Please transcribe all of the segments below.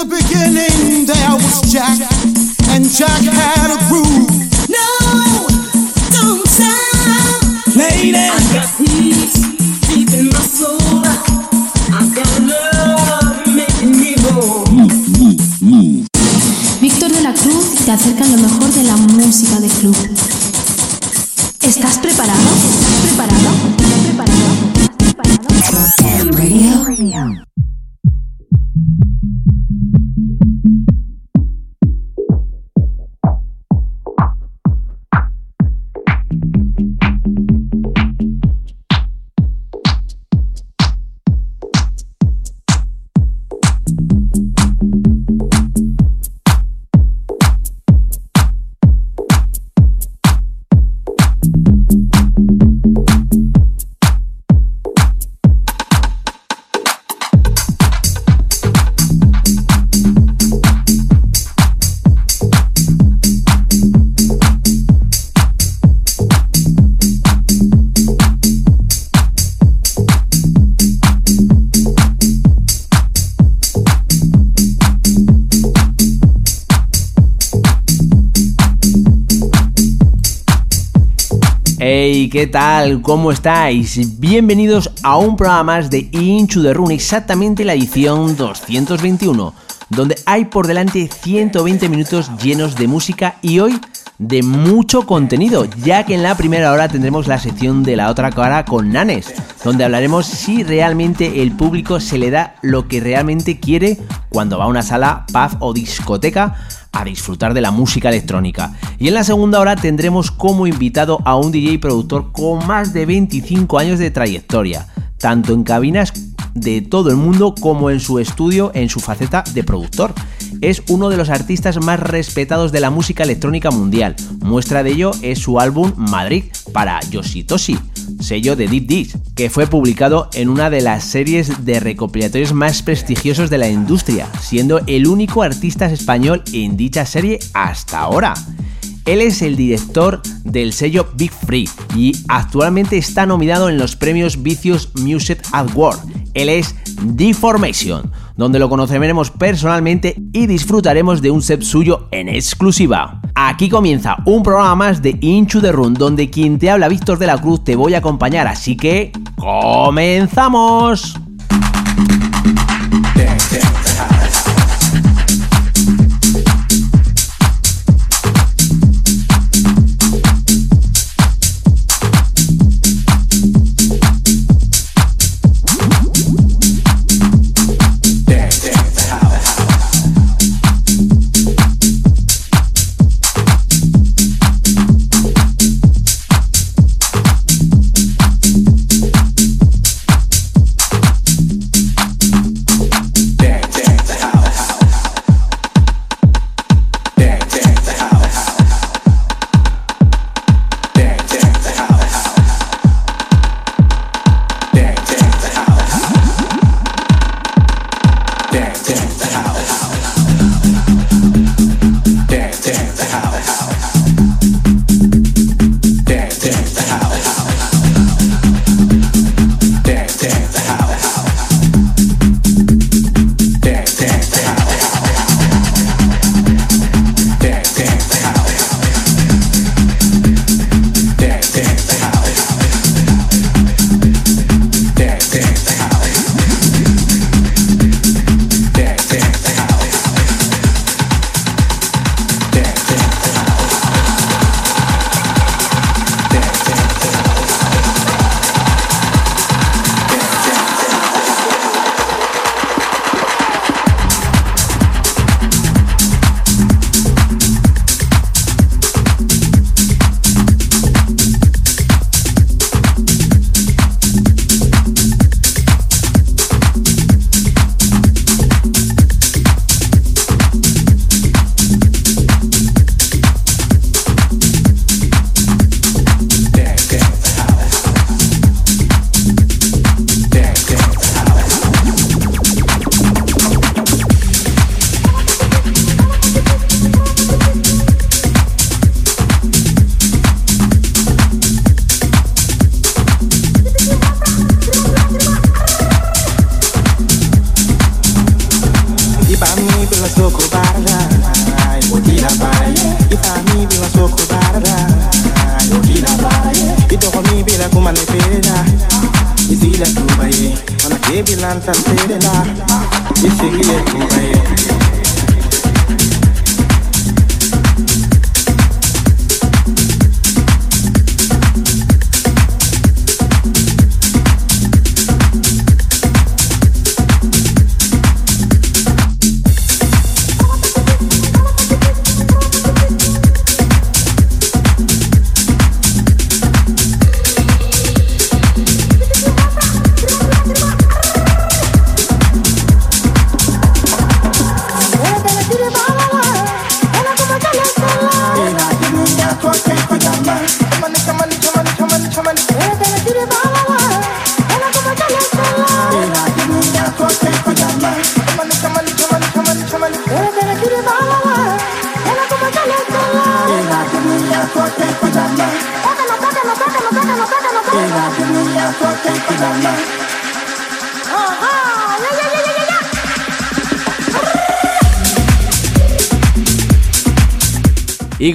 In the beginning there was Jack, and Jack had a groove. Víctor de la Cruz te acerca lo mejor tal? ¿Cómo estáis? Bienvenidos a un programa más de Inchu de Rune, exactamente la edición 221, donde hay por delante 120 minutos llenos de música y hoy de mucho contenido, ya que en la primera hora tendremos la sección de la otra cara con Nanes, donde hablaremos si realmente el público se le da lo que realmente quiere cuando va a una sala, pub o discoteca a disfrutar de la música electrónica. Y en la segunda hora tendremos como invitado a un DJ productor con más de 25 años de trayectoria, tanto en cabinas de todo el mundo como en su estudio en su faceta de productor. Es uno de los artistas más respetados de la música electrónica mundial. Muestra de ello es su álbum Madrid para Yoshitoshi, sello de Deep Dish, que fue publicado en una de las series de recopilatorios más prestigiosos de la industria, siendo el único artista español en dicha serie hasta ahora. Él es el director del sello Big Free y actualmente está nominado en los premios Vicious Music Award. Él es Deformation, donde lo conoceremos personalmente y disfrutaremos de un set suyo en exclusiva. Aquí comienza un programa más de Inchu the Run, donde quien te habla Víctor de la Cruz te voy a acompañar, así que ¡comenzamos!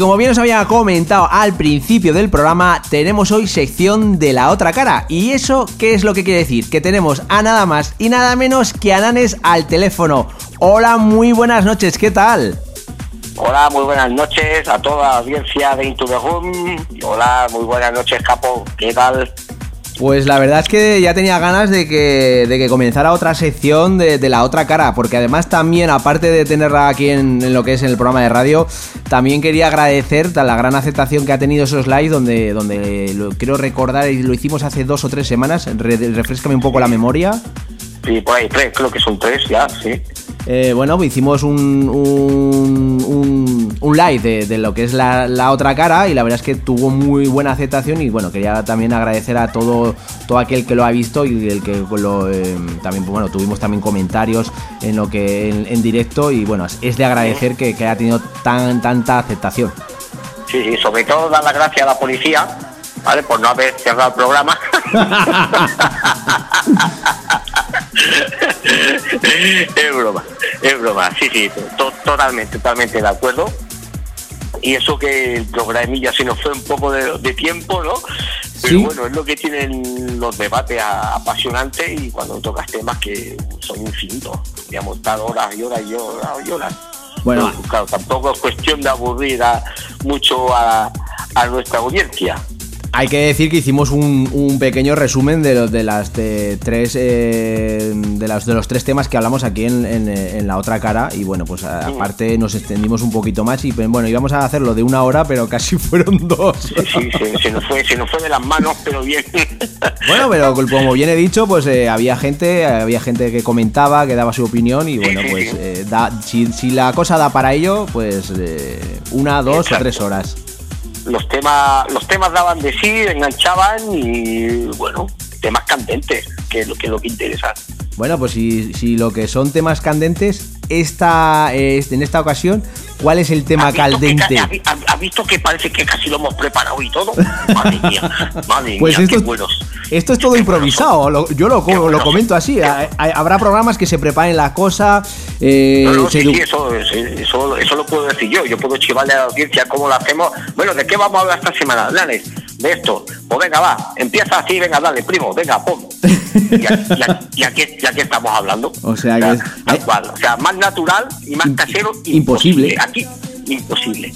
Como bien os había comentado al principio del programa, tenemos hoy sección de la otra cara. ¿Y eso qué es lo que quiere decir? Que tenemos a nada más y nada menos que a Nanes al teléfono. Hola, muy buenas noches, ¿qué tal? Hola, muy buenas noches a toda la audiencia de Into the Room. Hola, muy buenas noches, Capo, ¿qué tal? Pues la verdad es que ya tenía ganas de que, de que comenzara otra sección de, la otra cara, porque además también, aparte de tenerla aquí en, lo que es en el programa de radio, también quería agradecer la gran aceptación que ha tenido esos live, donde, donde lo quiero recordar y lo hicimos hace dos o tres semanas, refrescame un poco la memoria. Sí, por ahí tres, creo que son tres ya, sí. Eh, bueno, hicimos un, un, un, live de, lo que es la, otra cara y la verdad es que tuvo muy buena aceptación y bueno, quería también agradecer a todo, todo aquel que lo ha visto y el que lo, eh, también, pues bueno, tuvimos también comentarios en lo que en, directo y bueno, es de agradecer que, haya tenido tan tanta aceptación. Sí, sí, sobre todo dar las gracias a la policía, ¿vale? Por no haber cerrado el programa. es broma, es broma, sí, sí, totalmente, totalmente de acuerdo. Y eso que el programilla se nos fue un poco de, tiempo, ¿no? Pero bueno, es lo que tienen los debates apasionantes y cuando tocas temas que son infinitos. Digamos, estar horas y horas y horas y horas. Bueno, claro, tampoco es cuestión de aburrir mucho a, a nuestra audiencia. Hay que decir que hicimos un, pequeño resumen de, de las tres eh, de, las, de los tres temas que hablamos aquí en, la otra cara. Y bueno pues aparte nos extendimos un poquito más y bueno íbamos a hacerlo de una hora pero casi fueron dos. Sí, sí, se, nos fue, se nos fue de las manos pero bien. Bueno pero como bien he dicho pues eh, había gente había gente que comentaba que daba su opinión y bueno pues eh, si, la cosa da para ello pues una dos o tres horas los temas, los temas daban de sí, enganchaban y bueno, temas candentes, que es lo que, lo que interesa. Bueno, pues si, si lo que son temas candentes, esta, en esta ocasión, ¿cuál es el tema candente? ¿Has visto que parece que casi lo hemos preparado y todo? Madre mía, madre pues mía, esto, qué buenos. Esto es todo improvisado, yo lo, lo, comento así. Habrá programas que se preparen la cosa. Eh, sí, eso, eso, eso, lo puedo decir yo. Yo puedo chivarle a la audiencia cómo lo hacemos. Bueno, ¿de qué vamos a hablar esta semana? Dale, de esto. Pues venga, va, empieza así, venga, dale, primo, venga, pum. Y, aquí, estamos hablando. O sea, que o sea, más natural y más casero. Imposible. Aquí, imposible.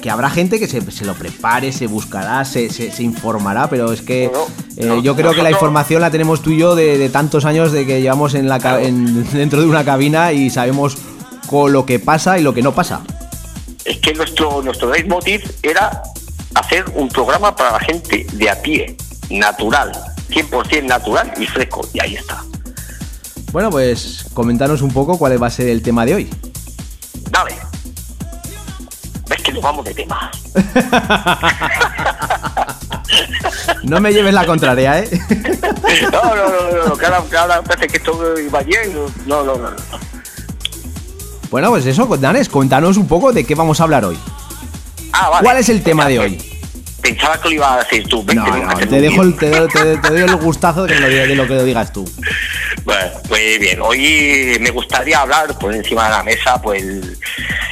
Que, habrá gente que se, lo prepare, se buscará, se, se, informará, pero es que eh, yo creo que la información la tenemos tú y yo de, tantos años de que llevamos en la, dentro de una cabina y sabemos con lo que pasa y lo que no pasa. Es que nuestro, nuestro leitmotiv era hacer un programa para la gente de a pie, natural, 100% natural y fresco, y ahí está. Bueno, pues comentanos un poco cuál va a ser el tema de hoy. Dale. Ves que nos vamos de tema. no me lleves la contraria, ¿eh? no, no, no, no, que ahora, parece que esto iba bien. No, no, no. Bueno, pues eso, Danes, cuéntanos un poco de qué vamos a hablar hoy. Ah, vale. ¿Cuál es el tema de hoy? Pensaba que lo iba a decir tú. no, no, te, dejo el, te, doy el gustazo de, lo, de lo que lo digas tú. Pues, pues, bien, hoy me gustaría hablar por encima de la mesa pues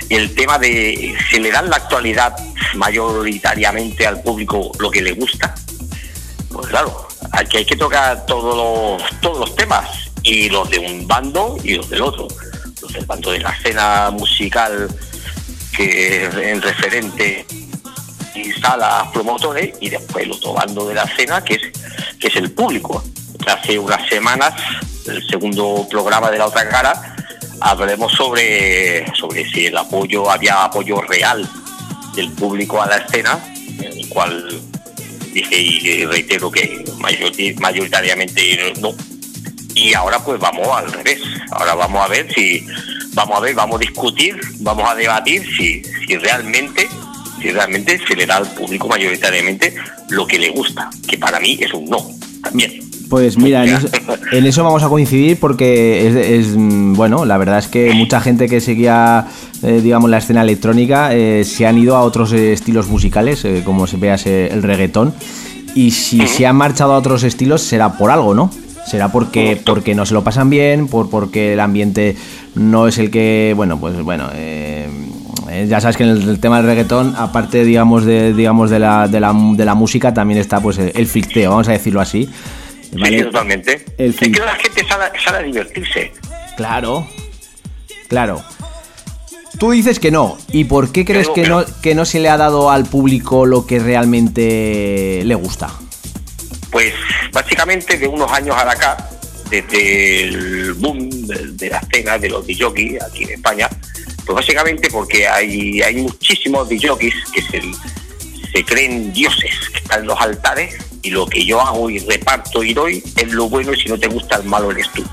el, tema de si le dan la actualidad mayoritariamente al público lo que le gusta. Pues claro, aquí hay que tocar todos los, todos los temas, y los de un bando y los del otro. Los del bando de la escena musical que en referente salas promotores y después el otro bando de la escena que es, que es el público. Hace unas semanas el segundo programa de la otra cara, hablaremos sobre, sobre si el apoyo, había apoyo real del público a la escena, en el cual dije y reitero que mayoritariamente no. Y ahora pues vamos al revés. Ahora vamos a ver si, vamos a ver, vamos a discutir, vamos a debatir si, si realmente, si realmente se le da al público mayoritariamente lo que le gusta, que para mí es un no también. Pues mira, en eso, vamos a coincidir porque es, bueno, la verdad es que mucha gente que seguía, eh, digamos, la escena electrónica eh, se han ido a otros estilos musicales, eh, como se veas el reggaetón, y si se han marchado a otros estilos será por algo, ¿no? Será porque, porque no se lo pasan bien, por porque el ambiente no es el que, bueno, pues bueno, ya sabes que en el, tema del reggaetón, aparte, digamos, de, digamos de, la, de, la, de la música, también está pues el filteo, vamos a decirlo así. Sí, totalmente. Es que la gente sale, a divertirse. Claro, claro. Tú dices que no. ¿Y por qué crees que, no, que no se le ha dado al público lo que realmente le gusta? Pues básicamente de unos años a acá, desde el boom de, la escena de los DJs aquí en España, pues básicamente porque hay, hay muchísimos DJs que se, creen dioses, que están en los altares y lo que yo hago y reparto y doy es lo bueno y si no te gusta el malo eres tú.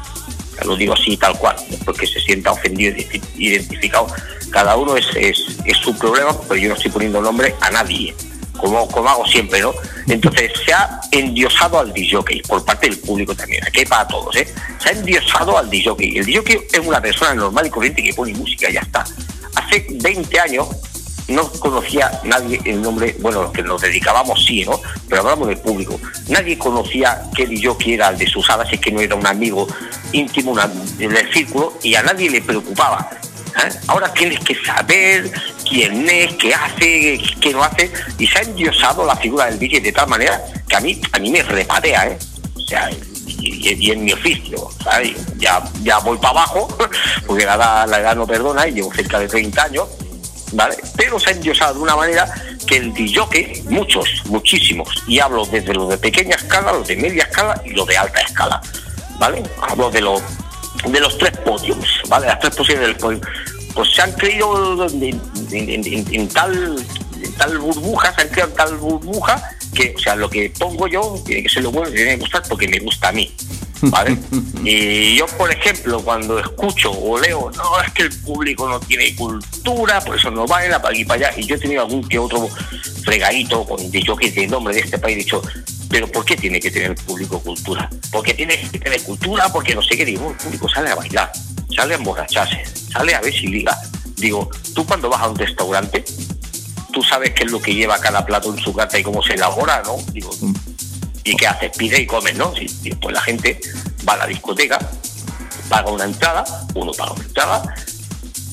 lo digo así tal cual, porque se sienta ofendido, identificado. Cada uno es, es, su problema, pero yo no estoy poniendo nombre a nadie, como, como hago siempre, ¿no? Entonces se ha endiosado al DJ por parte del público también, aquí para todos, ¿eh? Se ha endiosado al DJ. El DJ es una persona normal y corriente que pone música y ya está. Hace 20 años no conocía nadie el nombre, bueno, los que nos dedicábamos sí, ¿no? Pero hablamos del público. Nadie conocía que yo era el de sus alas, es que no era un amigo íntimo del círculo y a nadie le preocupaba. ¿eh? Ahora tienes que saber quién es, qué hace, qué no hace, y se ha endiosado la figura del DJ de tal manera que a mí, a mí me repatea, ¿eh? O sea, y, en mi oficio, ¿sabes? Ya, ya voy para abajo, porque la edad, la edad no perdona y llevo cerca de 30 años, ¿vale? Pero se ha endiosado de una manera que el DJ, muchos, muchísimos, y hablo desde los de pequeña escala, los de media escala y los de alta escala, ¿vale? Hablo de los de los tres podiums, ¿vale? Las tres posiciones del podio. Pues se han creído en, tal tal burbuja, se han creado en tal burbuja que, o sea, lo que pongo yo tiene que ser lo bueno, tiene que gustar porque me gusta a mí. ¿vale? y yo, por ejemplo, cuando escucho o leo, no, es que el público no tiene cultura, por eso no baila para aquí para allá, y yo he tenido algún que otro fregadito con dicho que de nombre de este país, dicho, pero ¿por qué tiene que tener el público cultura? Porque tiene que tener cultura, porque no sé qué, digo, el público sale a bailar, sale a emborracharse, sale a ver si liga. Digo, tú cuando vas a un restaurante, tú sabes qué es lo que lleva cada plato en su carta y cómo se elabora, ¿no? Digo, ¿Y qué haces? Pide y comes, ¿no? Y después la gente va a la discoteca, paga una entrada, uno paga una entrada,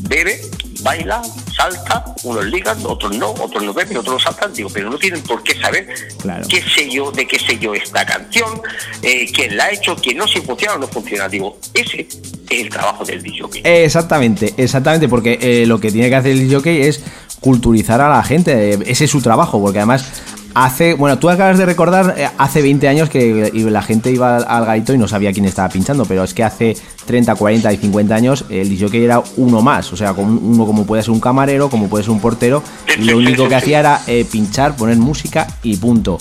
bebe, baila, salta, unos ligan, otros no, otros no beben, otros no saltan, digo, pero no tienen por qué saber qué sé yo, de qué sé yo esta canción, eh, quién la ha hecho, quién no, si funciona o no funciona. Digo, ese es el trabajo del DJ. Exactamente, exactamente, porque eh, lo que tiene que hacer el DJ es culturizar a la gente, eh, ese es su trabajo, porque además Hace, bueno, tú acabas de recordar eh, hace 20 años que la gente iba al gaito y no sabía quién estaba pinchando, pero es que hace 30, 40 y 50 años el DJ era uno más, o sea, uno como puede ser un camarero, como puede ser un portero, y lo único que hacía era eh, pinchar, poner música y punto.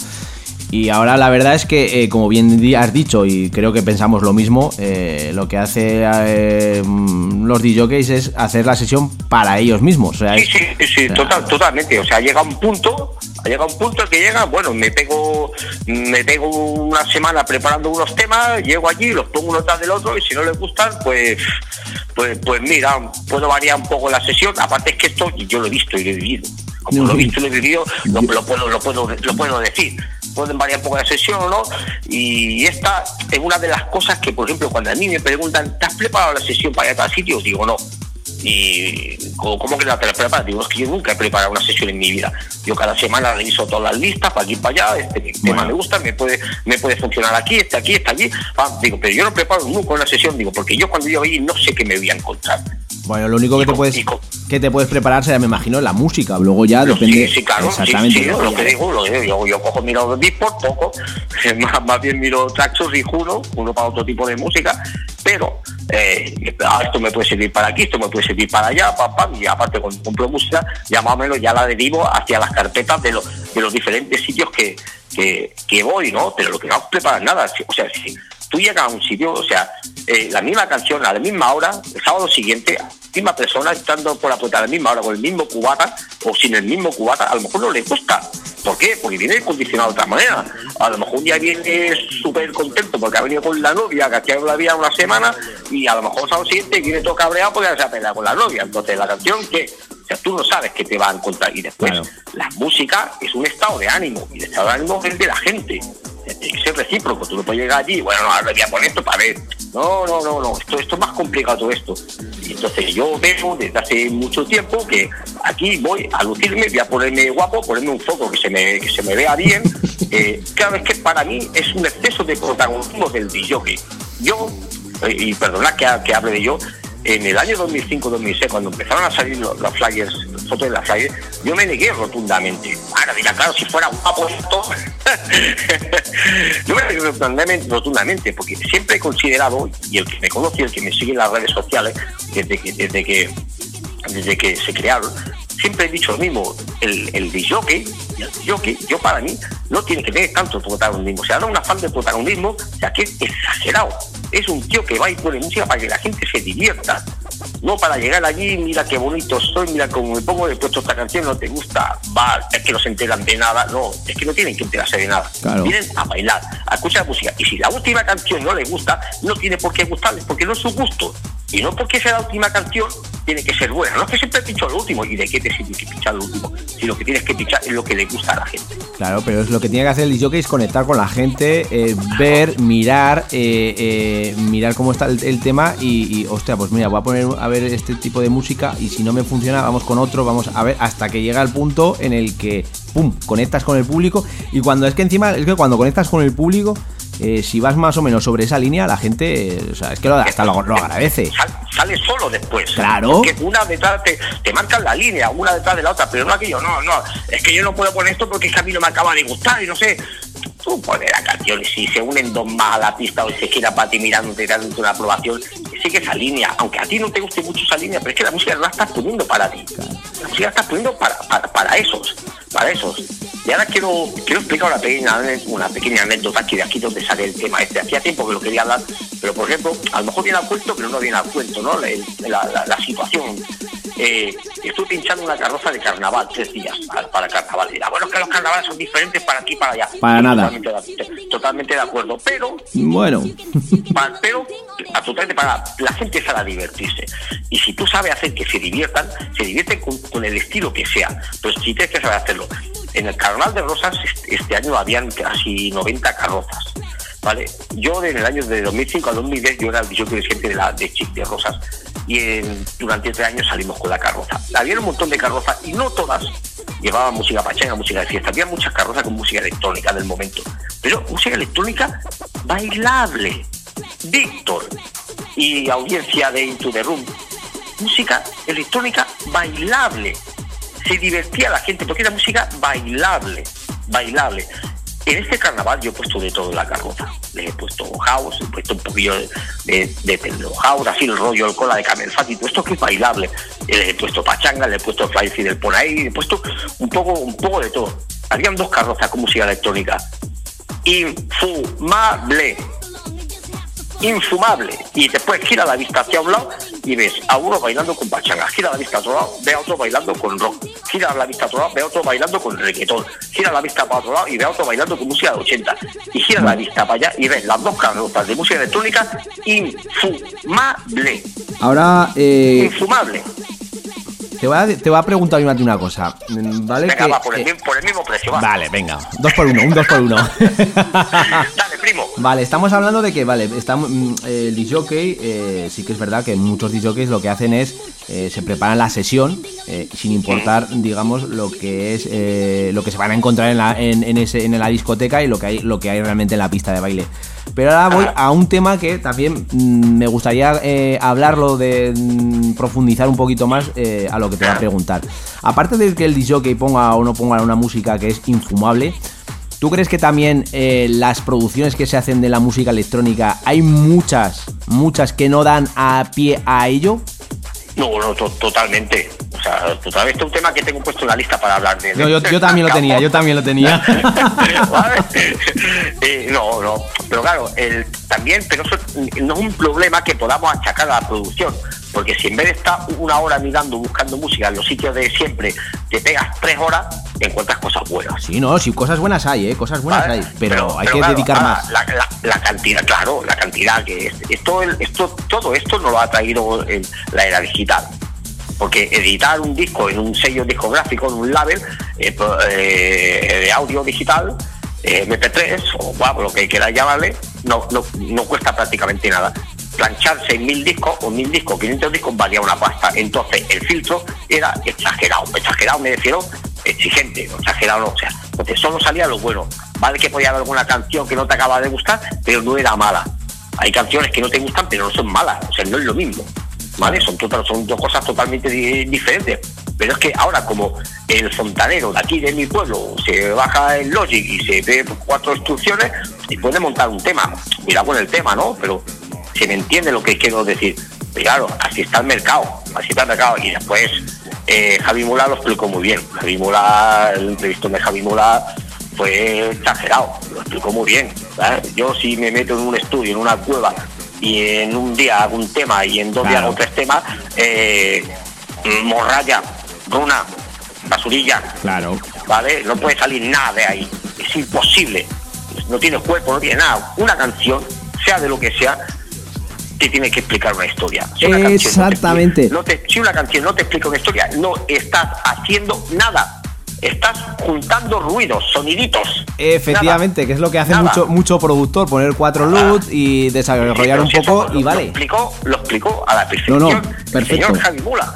Y ahora la verdad es que, eh, como bien has dicho, y creo que pensamos lo mismo, lo que hace los DJs es hacer la sesión para ellos mismos. sí, sí, sí, totalmente. O sea, llega un punto llega un punto que llega, bueno, me pego, me pego una semana preparando unos temas, llego allí, los pongo uno tras del otro y si no les gustan, pues, pues, pues mira, puedo variar un poco la sesión. Aparte es que esto yo lo he visto y lo he vivido. Como lo he visto y lo he vivido, lo, puedo, lo puedo, lo puedo decir. pueden variar un poco la sesión o no. Y esta es una de las cosas que, por ejemplo, cuando a mí me preguntan, ¿te has preparado la sesión para ir a tal sitio? Digo, no. Y ¿cómo que la te preparas? Digo, es que yo nunca he preparado una sesión en mi vida. Yo cada semana reviso todas las listas, para aquí para allá, este tema me gusta, me puede, me puede funcionar aquí, este aquí, este allí. Ah, digo, pero yo no preparo nunca una sesión, digo, porque yo cuando yo ahí no sé qué me voy a encontrar. Bueno, lo único que te puedes que te puedes preparar será, me imagino, la música. Luego ya depende. Sí, sí claro. Exactamente. Sí, lo que digo, lo digo. Yo, cojo, miro Beatport, poco. Más, más, bien miro Traxos y Juno, uno para otro tipo de música. Pero eh, ah, esto me puede servir para aquí, esto me puede servir para allá, papá. Y aparte, cuando compro música, ya más o menos ya la derivo hacia las carpetas de los, de los diferentes sitios que, que, que voy, ¿no? Pero lo que no preparas nada. O sea, si tú llegas a un sitio, o sea, eh, la misma canción a la misma hora, el sábado siguiente, misma persona estando por la puerta a la misma hora con el mismo cubata o sin el mismo cubata, a lo mejor no le gusta. ¿Por qué? Porque viene condicionado de otra manera. A lo mejor un día viene súper contento porque ha venido con la novia, que hacía la vida una semana, y a lo mejor sábado siguiente viene todo cabreado porque se ha peleado con la novia. Entonces la canción que o sea, tú no sabes qué te va a encontrar. Y después, la música es un estado de ánimo, y el estado de ánimo es de la gente tiene que ser recíproco. Tú no puedes llegar allí, bueno, no, ahora voy a poner esto para ver. No, no, no, no, esto, esto es más complicado todo esto. Y entonces yo veo desde hace mucho tiempo que aquí voy a lucirme, voy a ponerme guapo, ponerme un foco que se me, que se me vea bien. Eh, cada vez que para mí es un exceso de protagonismo del DJ. Yo, eh, y perdonad que, que hable de yo, en el año 2005-2006, cuando empezaron a salir los, flyers, fotos de las flyers, yo me negué rotundamente. Ahora dirá, claro, si fuera guapo esto. yo me negué rotundamente, porque siempre he considerado, y el que me conoce, el que me sigue en las redes sociales, desde que, desde que se crearon, siempre he dicho lo mismo, el, el disjockey, el yo para mí, no tiene que tener tanto protagonismo. Se ha dado un afán de protagonismo, o sea, que es exagerado. Es un tío que va y pone música para que la gente se divierta. No para llegar allí, mira qué bonito soy, mira cómo me pongo, de puesto esta canción, no te gusta, va, es que no se enteran de nada. No, es que no tienen que enterarse de nada. Vienen a bailar, a escuchar música. Y si la última canción no les gusta, no tiene por qué gustarles, porque no es su gusto. Y no porque sea la última canción, tiene que ser buena. No es que siempre pincho lo último. ¿Y de qué sirve que pinchar lo último? Si lo que tienes que pinchar es lo que le gusta a la gente. Claro, pero es lo que tiene que hacer el DJ es conectar con la gente, eh, ver, mirar, eh, eh, mirar cómo está el, tema y, y, hostia, pues mira, voy a poner a ver este tipo de música y si no me funciona, vamos con otro, vamos a ver hasta que llega el punto en el que, ¡pum!, conectas con el público y cuando es que encima, es que cuando conectas con el público eh, si vas más o menos sobre esa línea, la gente, o sea, es que lo, hasta lo, agradece. sale solo después. Claro. Porque una detrás te, te marcan la línea, una detrás de la otra, pero no aquello, no, no, es que yo no puedo poner esto porque es que a mí no me acaba de gustar y no sé. Tú pones la canción y si se unen dos más a la pista o se quiera para ti mirándote dándote una aprobación, sigue esa línea, aunque a ti no te guste mucho esa línea, pero es que la música no la estás poniendo para ti. La música la estás poniendo para, para, para esos, para esos. Y ahora quiero, quiero explicar una pequeña, una pequeña anécdota que de aquí donde sale el tema este. Hacía tiempo que lo quería hablar, pero por ejemplo, a lo mejor viene al cuento, pero no viene al cuento, ¿no? La, la, situación. Eh, estoy pinchando una carroza de carnaval tres días para, carnaval. Y bueno, que los carnavales son diferentes para aquí y para allá. Para nada. Totalmente de, acuerdo. Pero. Bueno. pero, absolutamente para. La gente sale a divertirse. Y si tú sabes hacer que se diviertan, se divierten con, con el estilo que sea. Pero si tienes que saber hacerlo en el Carnaval de Rosas este año habían casi 90 carrozas. Yo en el año de 2005 al 2010 yo era el presidente de, la, de Chic de Rosas y durante este año salimos con la carroza. Había un montón de carrozas y no todas llevaban música pachanga, música de fiesta. Había muchas carrozas con música electrónica del momento, pero música electrónica bailable. Víctor y audiencia de Into the Room, música electrónica bailable se divertía la gente porque era música bailable, bailable. En este carnaval yo he puesto de todo en la carroza. Le he puesto house, he puesto un poquillo de, de, house, así el rollo, el cola de Camel Fat y todo esto que es bailable. Le he puesto pachanga, le he puesto fly del por ahí, le he puesto un poco, un poco de todo. Habían dos carrozas con música electrónica. Infumable infumable. Y después gira la vista hacia un lado y ves a uno bailando con pachanga, gira la vista a otro lado, ve a otro bailando con rock, gira la vista a otro lado, ve a otro bailando con reggaetón, gira la vista para otro lado y ve a otro bailando con música de 80, y gira la vista para allá y ves las dos carrotas de música electrónica infumable. Ahora, eh... infumable. Te voy, a, te voy a preguntar una cosa, ¿vale? Venga, va, por el, mismo precio, va. Vale, venga, dos por uno, un dos por uno. Dale, primo. Vale, estamos hablando de que, vale, estamos, mm, el disjockey, eh, sí que es verdad que muchos disjockeys lo que hacen es, eh, se preparan la sesión, eh, sin importar, digamos, lo que es, eh, lo que se van a encontrar en la, en, en, ese, en la discoteca y lo que hay, lo que hay realmente en la pista de baile. Pero ahora voy a un tema que también mm, me gustaría eh, hablarlo, de mm, profundizar un poquito más eh, a lo que te voy a preguntar. Aparte de que el DJ ponga o no ponga una música que es infumable, ¿Tú crees que también eh, las producciones que se hacen de la música electrónica hay muchas, muchas que no dan a pie a ello? No, no, totalmente. O sea, totalmente un tema que tengo puesto en la lista para hablar de. No, yo, yo también lo tenía, yo también lo tenía. Eh, no, no. Pero claro, el, también, pero eso no es un problema que podamos achacar a la producción. Porque si en vez de estar una hora mirando, buscando música en los sitios de siempre, te pegas tres horas, encuentras cosas buenas. Sí, no, sí, cosas buenas hay, ¿eh? Cosas buenas hay. Pero, hay que dedicar más. La, cantidad, claro, la cantidad que es. Esto, esto, todo esto nos lo ha traído la era digital porque editar un disco en un sello discográfico, en un label eh, eh, de audio digital, eh, MP3 o bueno, lo que quieras llamarle, no, no, no cuesta prácticamente nada. Planchar 6.000 discos o 1.000 discos, 500 discos valía una pasta. Entonces el filtro era exagerado, exagerado me refiero exigente, exagerado no, o sea, porque solo salía lo bueno. Vale que podía haber alguna canción que no te acaba de gustar, pero no era mala. Hay canciones que no te gustan, pero no son malas, o sea, no es lo mismo. ¿Vale? Son, son dos cosas totalmente diferentes. Pero es que ahora, como el fontanero de aquí de mi pueblo se baja el Logic y se ve cuatro instrucciones y puede montar un tema, mira con el tema, ¿no? Pero se me entiende lo que quiero decir. claro, así está el mercado, así está el mercado. Y después eh, Javi Mula lo explicó muy bien. Javi Mula, el entrevistón de Javi Mula fue exagerado, lo explicó muy bien. Yo si me meto en un estudio, en una cueva, y en un día hago un tema y en dos días hago tres temas, eh, morralla, runa, basurilla. Claro. ¿Vale? No puede salir nada de ahí. Es imposible. No tiene cuerpo, no tiene nada. Una canción, sea de lo que sea, te tiene que explicar una historia. Exactamente. si una canción no te explica una historia, no estás haciendo nada estás juntando ruidos, soniditos. Efectivamente, que es lo que hace mucho mucho productor, poner cuatro loops y desarrollar un poco y vale. Lo explicó, lo explicó a la perfección no, no, perfecto. el señor Javi Mula,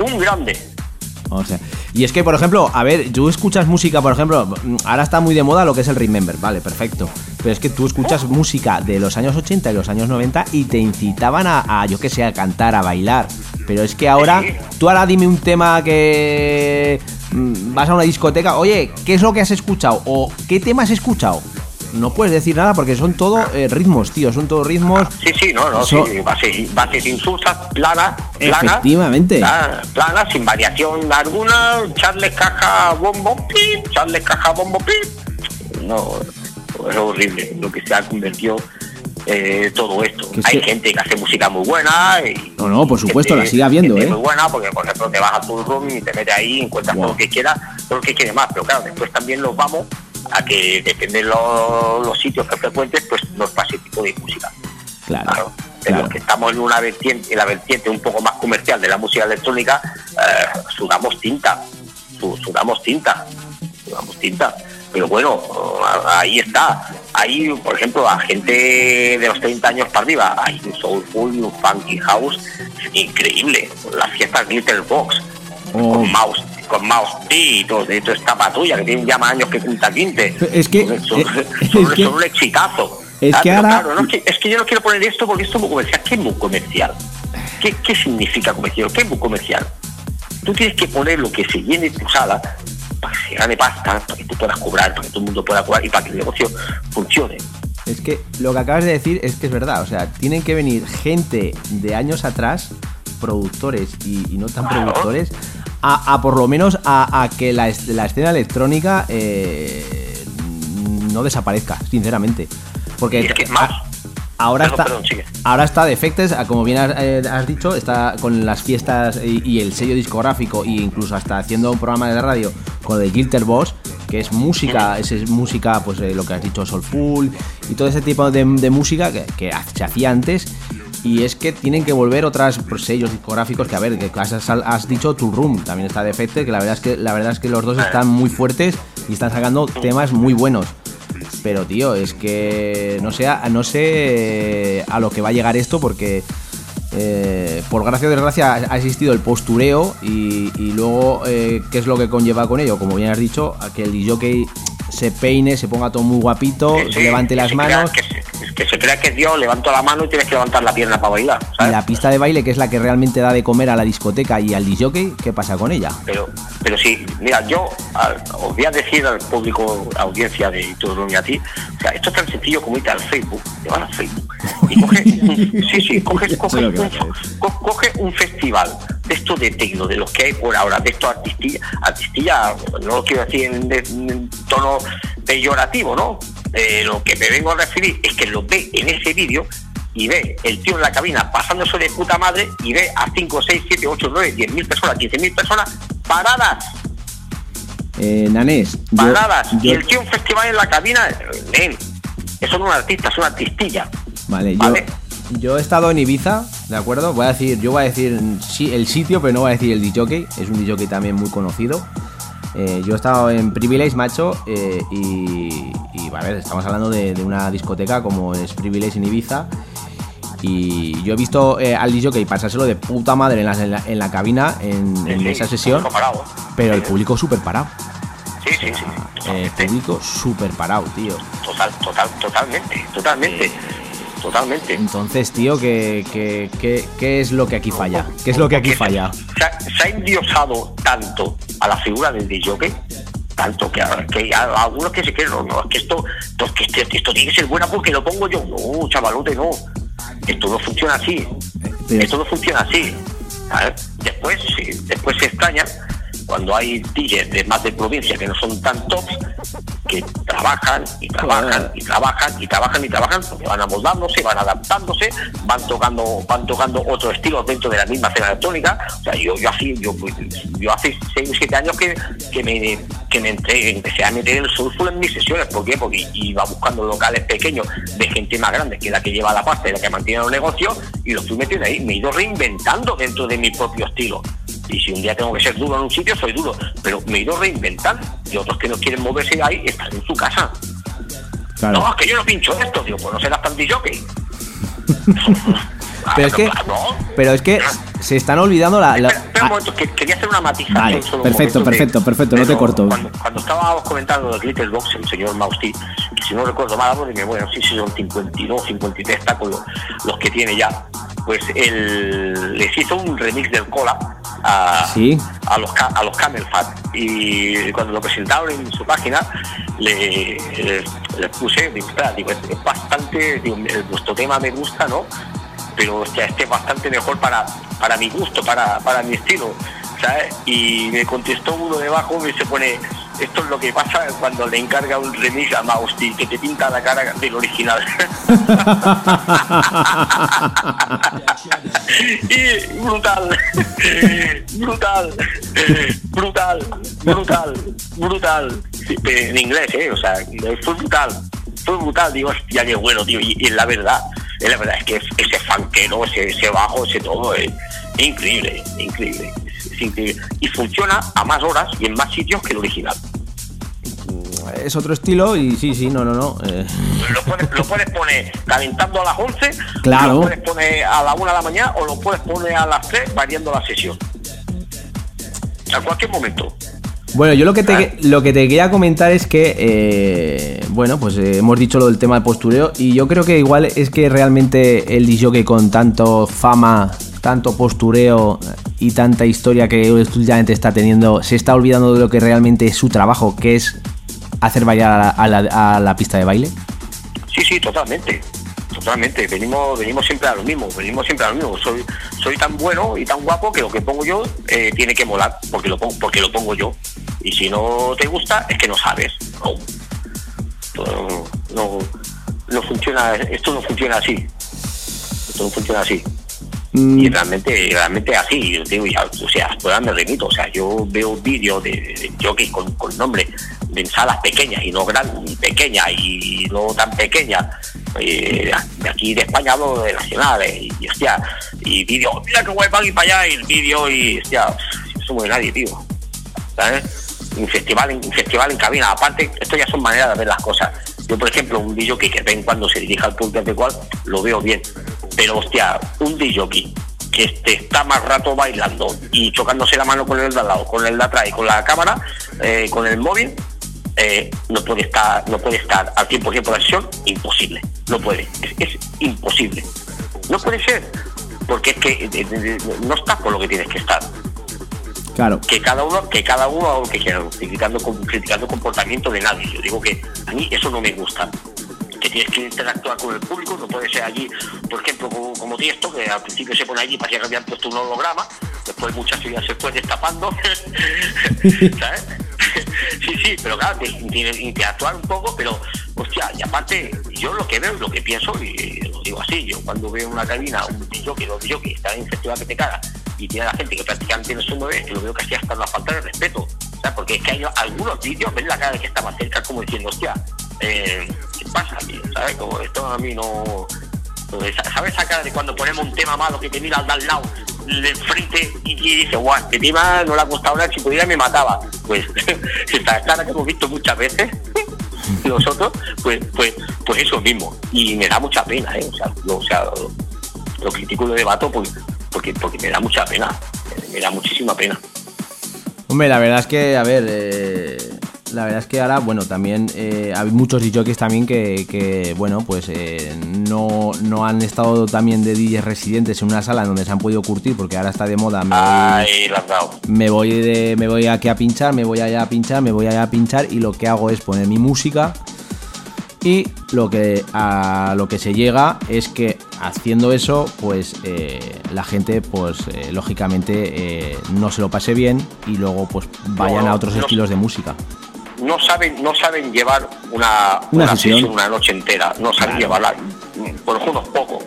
un grande. O sea, y es que, por ejemplo, a ver, tú escuchas música, por ejemplo, ahora está muy de moda lo que es el Remember, vale, perfecto. Pero es que tú escuchas música de los años 80 y los años 90 y te incitaban a, yo que sé, a cantar, a bailar. Pero es que ahora, tú ahora dime un tema que vas a una discoteca, oye, ¿qué es lo que has escuchado? ¿O qué tema has escuchado? no puedes decir nada porque son todo eh, ritmos, tío, son todos ritmos. Sí, sí, no, no, sí, bases, bases insulsas, planas, planas. Efectivamente. Planas, sin variación alguna, Charles caja bombo pip, Charles caja bombo pip. No, es horrible lo que se ha convertido eh, todo esto. Hay gente que hace música muy buena. Y no, no, por supuesto, la sigue habiendo, ¿eh? Muy buena, porque por ejemplo te vas a tu room y te metes ahí, encuentras todo lo que quieras, todo lo que quieres más. Pero claro, después también los vamos a que depende de los sitios que frecuentes, pues nos pase ese tipo de música. Claro. Pero que estamos en una vertiente, en la vertiente un poco más comercial de la música electrónica, eh, sudamos tinta, sudamos tinta, sudamos tinta. Pero bueno, ahí está. Hay, por ejemplo, a gente de los 30 años para arriba, hay un soulful y un funky house increíble. Las fiestas Glitter Box, oh. con mouse con y todo, esto esta patrulla que tiene ya más años que Punta Quinte. Es que. Son, es, un exitazo. Es que ahora. Claro, es, que, yo no quiero poner esto porque esto es muy comercial. ¿Qué es muy comercial? ¿Qué, ¿Qué significa comercial? ¿Qué es muy comercial? Tú tienes que poner lo que se llene tu sala para que se gane pasta, para que tú puedas cobrar, para que todo el mundo pueda cobrar y para que el negocio funcione. Es que lo que acabas de decir es que es verdad, o sea, tienen que venir gente de años atrás, productores y, no tan productores, a, por lo menos a, que la, escena electrónica eh, no desaparezca, sinceramente. Porque ahora está ahora está Defectes, como bien eh, has, dicho, está con las fiestas y, el sello discográfico e incluso hasta haciendo un programa de radio con el Gilter Boss, que es música, es, música, pues eh, lo que has dicho, soulful y todo ese tipo de, música que, que se hacía antes. Y es que tienen que volver otras sellos discográficos que a ver, que has, has dicho Tu Room, también está Defected, que la verdad es que la verdad es que los dos están muy fuertes y están sacando temas muy buenos. Pero tío, es que no sé, no sé a lo que va a llegar esto porque eh, por gracia o desgracia ha existido el postureo y, luego eh, qué es lo que conlleva con ello, como bien has dicho, que el DJ se peine, se ponga todo muy guapito, se levante las manos que se crea que es Dios, levanto la mano y tienes que levantar la pierna para bailar. ¿sabes? Y la pista de baile, que es la que realmente da de comer a la discoteca y al disjockey, ¿qué pasa con ella? Pero, pero sí, mira, yo os voy a decir al público, audiencia de todo y a ti, o sea, esto es tan sencillo como irte al Facebook, te vas al Facebook y coge, sí, sí, coge, coge, un, coge un festival de esto de tecno, de los que hay por ahora, de estos artistillas, artistillas, no lo quiero decir en, en tono peyorativo, ¿no? Eh, lo que me vengo a referir es que lo ve en ese vídeo y ve el tío en la cabina pasándose de puta madre y ve a 5, 6, 7, 8, 9, 10 mil personas, 15 mil personas paradas. Eh, Nanés. Paradas. Y el tío en festival en la cabina, ven, eso no es un artista, es una artistilla. Vale, Yo, yo he estado en Ibiza, ¿de acuerdo? Voy a decir, yo voy a decir el sitio, pero no voy a decir el DJ. Es un DJ también muy conocido. Eh, yo he estado en Privilege, macho, eh, y, a ver, estamos hablando de, una discoteca como es Privilege en Ibiza. Y yo he visto eh, al DJ pasárselo de puta madre en la, cabina en, esa sesión, pero el público súper parado. Sí, sí, sí. El público súper parado, tío. Total, total, totalmente, totalmente. Totalmente. Entonces, tío, ¿qué, qué, es lo que aquí falla? ¿Qué es lo que aquí falla? Se ha, endiosado tanto a la figura del DJ tanto que, que algunos que se creen, no, no, es que esto, que esto, esto, tiene que ser buena porque lo pongo yo. No, chavalote, no. Esto no funciona así. Esto no funciona así. Después, sí, después se extraña cuando hay DJs de más de provincia que no son tan tops, que trabajan y trabajan y trabajan y trabajan y trabajan, porque van amoldándose, van adaptándose, van tocando, van tocando otros estilos dentro de la misma escena electrónica. O sea, yo, yo así, yo, yo hace 6 o 7 años que, que me que me entré, empecé a meter el soulful en mis sesiones. ¿Por qué? Porque iba buscando locales pequeños de gente más grande, que es la que lleva la pasta y la que mantiene los negocios, y los fui metiendo ahí. Me he ido reinventando dentro de mi propio estilo. Y si un día tengo que ser duro en un sitio, soy duro. Pero me he ido reinventando. Y otros que no quieren moverse ahí están en su casa. No, es que yo no pincho esto, digo, pues no serás tan jockey. pero, es que, pero es que se están olvidando la. Espera, un ah. momento, que quería hacer una matización. Vale, perfecto, perfecto, perfecto, no te corto. Cuando, cuando estábamos comentando del Little Box, el señor Mausti, que si no recuerdo mal, porque bueno, sí, sí, son 52, 53 tacos los, los que tiene ya pues él les hizo un remix del Cola a, a, los, a los Camel Fat. Y cuando lo presentaron en su página, le, puse, digo, es, bastante, digo, vuestro tema me gusta, ¿no? Pero este es bastante mejor para, para mi gusto, para, para mi estilo, ¿sabes? Y me contestó uno debajo y se pone esto es lo que pasa cuando le encarga un remix a Mausti, que te pinta la cara del original. y brutal, brutal, brutal, brutal, brutal. En inglés, ¿eh? O sea, fue brutal, fue brutal. Digo, hostia, qué bueno, tío. Y, la verdad, la verdad es que ese fanquero, ese, ese bajo, ese todo, es increíble, increíble y funciona a más horas y en más sitios que el original. Es otro estilo y sí, sí, no, no, no. Eh. Lo, puedes, poner calentando a las 11, claro. lo puedes poner a la 1 de la mañana o lo puedes poner a las 3 variando la sesión. A cualquier momento. Bueno, yo lo que te, lo que te quería comentar es que, eh, bueno, pues eh, hemos dicho lo del tema de postureo y yo creo que igual es que realmente el que con tanto fama tanto postureo y tanta historia que últimamente está teniendo, se está olvidando de lo que realmente es su trabajo, que es hacer bailar a la, pista de baile? Sí, sí, totalmente. Totalmente, venimos, venimos siempre a lo mismo, venimos siempre a lo mismo. Soy, soy tan bueno y tan guapo que lo que pongo yo eh, tiene que molar, porque lo, pongo, porque lo pongo yo. Y si no te gusta, es que no sabes. No, no funciona, esto no funciona así. Esto no funciona así. Mm. Y realmente, realmente así, yo digo, o sea, pues me remito, o sea, yo veo vídeos de, de con, con nombre de salas pequeñas y no grandes, pequeñas y no tan pequeñas, eh, de aquí de España hablo de nacionales, y, y hostia, y vídeos, mira que guay para ir para allá, y el vídeo, y hostia, eso no nadie, tío, ¿sabes? Un festival, un festival en cabina, aparte, esto ya son maneras de ver las cosas. Yo, por ejemplo, un DJ que ven cuando se dirija al de cual, lo veo bien, pero hostia, un DJ que este, está más rato bailando y chocándose la mano con el de al lado, con el de atrás y con la cámara, eh, con el móvil, eh, no puede estar no puede estar al 100% por la sesión, imposible, no puede, es, imposible. No puede ser, porque es que eh, no estás por lo que tienes que estar. Claro. Que cada uno, que cada uno haga lo que quiera, criticando, criticando comportamiento de nadie. Yo digo que a mí eso no me gusta que tienes que interactuar con el público, no puede ser allí, por ejemplo, como, como Tiesto, que al principio se pone allí, parecía que habían puesto un holograma, después muchas ideas se fue destapando, ¿sabes? sí, sí, pero claro, interactuar un poco, pero, hostia, y aparte, yo lo que veo y lo que pienso, y lo digo así, yo cuando veo una cabina, un tío que dos que está en festival que te caga, y tiene a la gente que prácticamente no se mueve, lo veo casi hasta una falta de respeto, porque es que hay algunos vídeos, ven la cara de que está cerca, como diciendo, hostia, eh, ¿qué pasa? ¿Sabes? Como esto a mí no... ¿Sabes esa cara de cuando ponemos un tema malo que te mira al lado, de frente y, dice, guau, este tema no le ha costado nada, si pudiera me mataba? Pues esta cara que hemos visto muchas veces nosotros, pues, pues, pues eso mismo. Y me da mucha pena, ¿eh? O sea, lo, o sea, lo, critico lo debato pues, porque, porque me da mucha pena, me da muchísima pena. Hombre, la verdad es que, a ver, eh, la verdad es que ahora, bueno, también eh, hay muchos DJs también que, bueno, pues eh, no, no, han estado también de DJs residentes en una sala donde se han podido curtir, porque ahora está de moda. Me voy, me voy, de, me voy aquí a pinchar, me voy allá a pinchar, me voy allá a pinchar y lo que hago es poner mi música y lo que a lo que se llega es que haciendo eso pues eh, la gente pues lógicamente no se lo pase bien y luego pues vayan a otros estilos de música no saben no saben llevar una, una, sesión. una noche entera, no saben llevarla. Conozco unos pocos,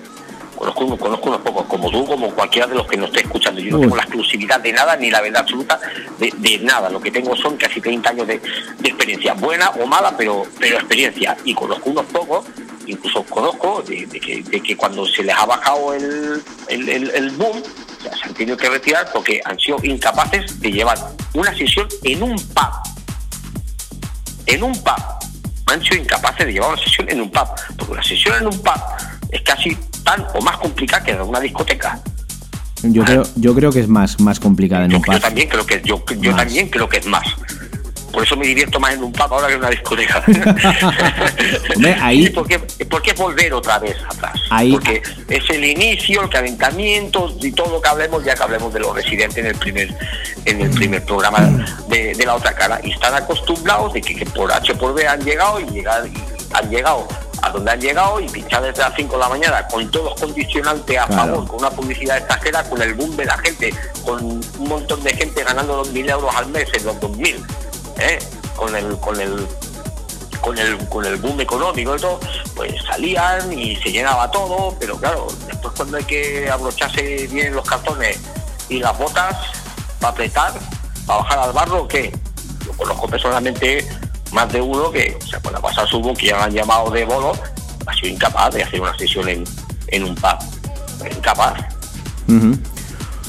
conozco, conozco unos pocos, como tú, como cualquiera de los que nos esté escuchando. Yo no tengo la exclusividad de nada ni la verdad absoluta de, nada. Lo que tengo son casi 30 años de, experiencia, buena o mala, pero, pero experiencia. Y conozco unos pocos, incluso conozco de, que, de que, cuando se les ha bajado el, el, boom, se han tenido que retirar porque han sido incapaces de llevar una sesión en un pub en un pub. Han sido incapaces de llevar una sesión en un pub, porque una sesión en un pub es casi tan o más complicada que en una discoteca. Yo creo, yo creo que es más, más complicada en un pub. Yo también creo que yo, yo también creo que es más. Por eso me divierto más en un pub ahora que en una discoteca. ahí... ¿Por, qué, ¿Por, qué, volver otra vez atrás? Porque es el inicio, el calentamiento y todo lo que hablemos, ya que hablemos de los residentes en el primer en el primer programa de, la otra cara. Y están acostumbrados de que, por H por B han llegado y, han llegado a donde han llegado y pinchar desde las 5 de la mañana con todos los condicionantes a favor, con una publicidad extranjera, con el boom de la gente, con un montón de gente ganando 2.000 euros al mes en los 2.000 ¿eh? con el con el con el con el boom económico y todo, pues salían y se llenaba todo, pero claro, después cuando hay que abrocharse bien los cartones y las botas para apretar, para bajar al barro, que yo conozco personalmente más de uno que, o sea, cuando ha pasado su que ya lo han llamado de bolo, ha sido incapaz de hacer una sesión en, en un pub. Incapaz.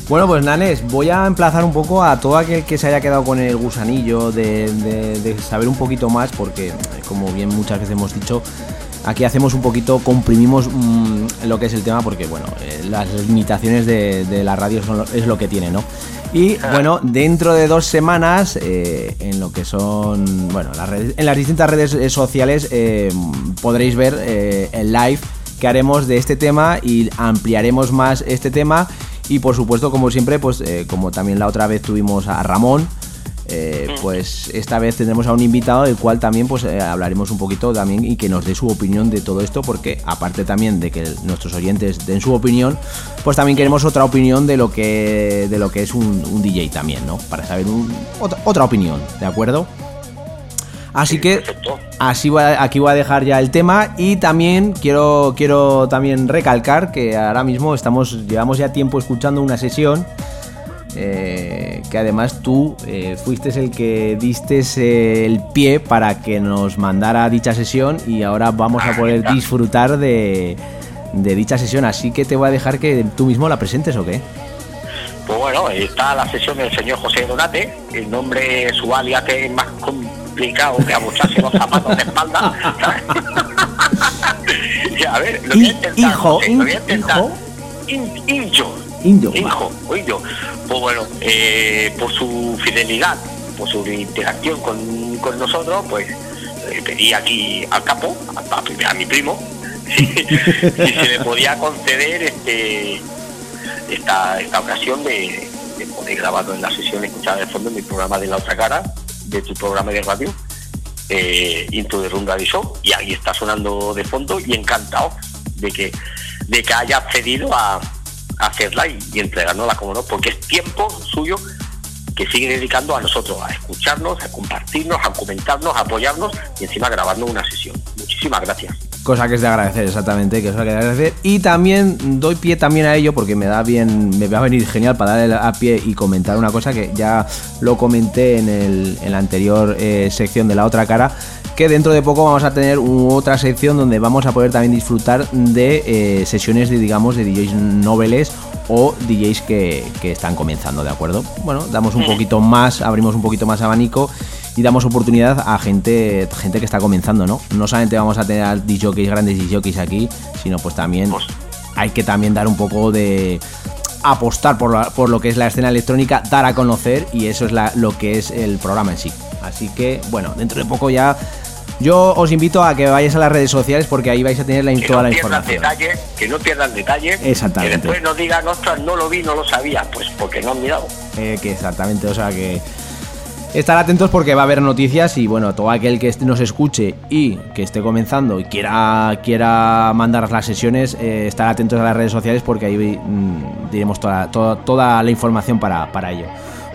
Bueno, pues Nanes, voy a emplazar un poco a todo aquel que se haya quedado con el gusanillo de, saber un poquito más, porque como bien muchas veces hemos dicho, aquí hacemos un poquito, comprimimos mm, lo que es el tema, porque bueno, eh, las limitaciones de, la radio es lo que tiene, ¿no? Y bueno, dentro de dos semanas, eh, en lo que son, bueno, las en las distintas redes eh, sociales podréis ver el live que haremos de este tema y ampliaremos más este tema y por supuesto, como siempre, pues eh, como también la otra vez tuvimos a Ramón, eh, pues esta vez tendremos a un invitado del cual también pues eh, hablaremos un poquito también y que nos dé su opinión de todo esto porque aparte también de que nuestros oyentes den su opinión pues también queremos otra opinión de lo que de lo que es un, DJ también no para saber otra, otra opinión de acuerdo Así que así aquí voy a dejar ya el tema y también quiero quiero también recalcar que ahora mismo estamos llevamos ya tiempo escuchando una sesión eh, que además tú eh, fuiste el que diste el pie para que nos mandara dicha sesión y ahora vamos a poder disfrutar de, de dicha sesión. Así que te voy a dejar que tú mismo la presentes o qué. Pues bueno, está la sesión del señor José Donate, el nombre, su alias que es más complicado que abocharse los zapatos de espalda. a ver, lo voy a intentar. Hijo, lo voy a intentar. Hijo. Hijo, indio. Pues bueno, eh, por su fidelidad, por su interacción con, con nosotros, pues le pedí aquí al capo, a, mi primo, si, se le podía conceder este esta, esta ocasión de, poder grabarlo en la sesión escuchada de fondo en mi programa de la otra cara, de tu programa de radio, eh, Into the y ahí está sonando de fondo y encantado de que, de que haya accedido a, hacerla y, y entregárnosla como no, porque es tiempo suyo que sigue dedicando a nosotros, a escucharnos, a compartirnos, a comentarnos, a apoyarnos y encima grabarnos una sesión. Muchísimas gracias. Cosa que es de agradecer, exactamente, que es de agradecer. Y también doy pie también a ello porque me da bien, me va a venir genial para darle a pie y comentar una cosa que ya lo comenté en, el, en la anterior eh, sección de la otra cara, que dentro de poco vamos a tener otra sección donde vamos a poder también disfrutar de eh, sesiones de, digamos, de DJs noveles o DJs que, que, están comenzando, ¿de acuerdo? Bueno, damos un poquito más, abrimos un poquito más abanico y damos oportunidad a gente, gente que está comenzando, ¿no? No solamente vamos a tener a DJs grandes DJs aquí, sino pues también pues hay que también dar un poco de apostar por, por lo que es la escena electrónica, dar a conocer y eso es lo que es el programa en sí. Así que, bueno, dentro de poco ya yo os invito a que vayáis a las redes sociales porque ahí vais a tener la, toda la información. Detalle, que no pierdan detalle. Exactamente. Que después nos digan, ostras, no lo vi, no lo sabía. Pues porque no han mirado. Eh, que exactamente, o sea que estar atentos porque va a haber noticias y bueno, todo aquel que nos escuche y que esté comenzando y quiera, quiera mandar las sesiones, eh, estar atentos a las redes sociales porque ahí mm, diremos toda, toda, la información para, para ello.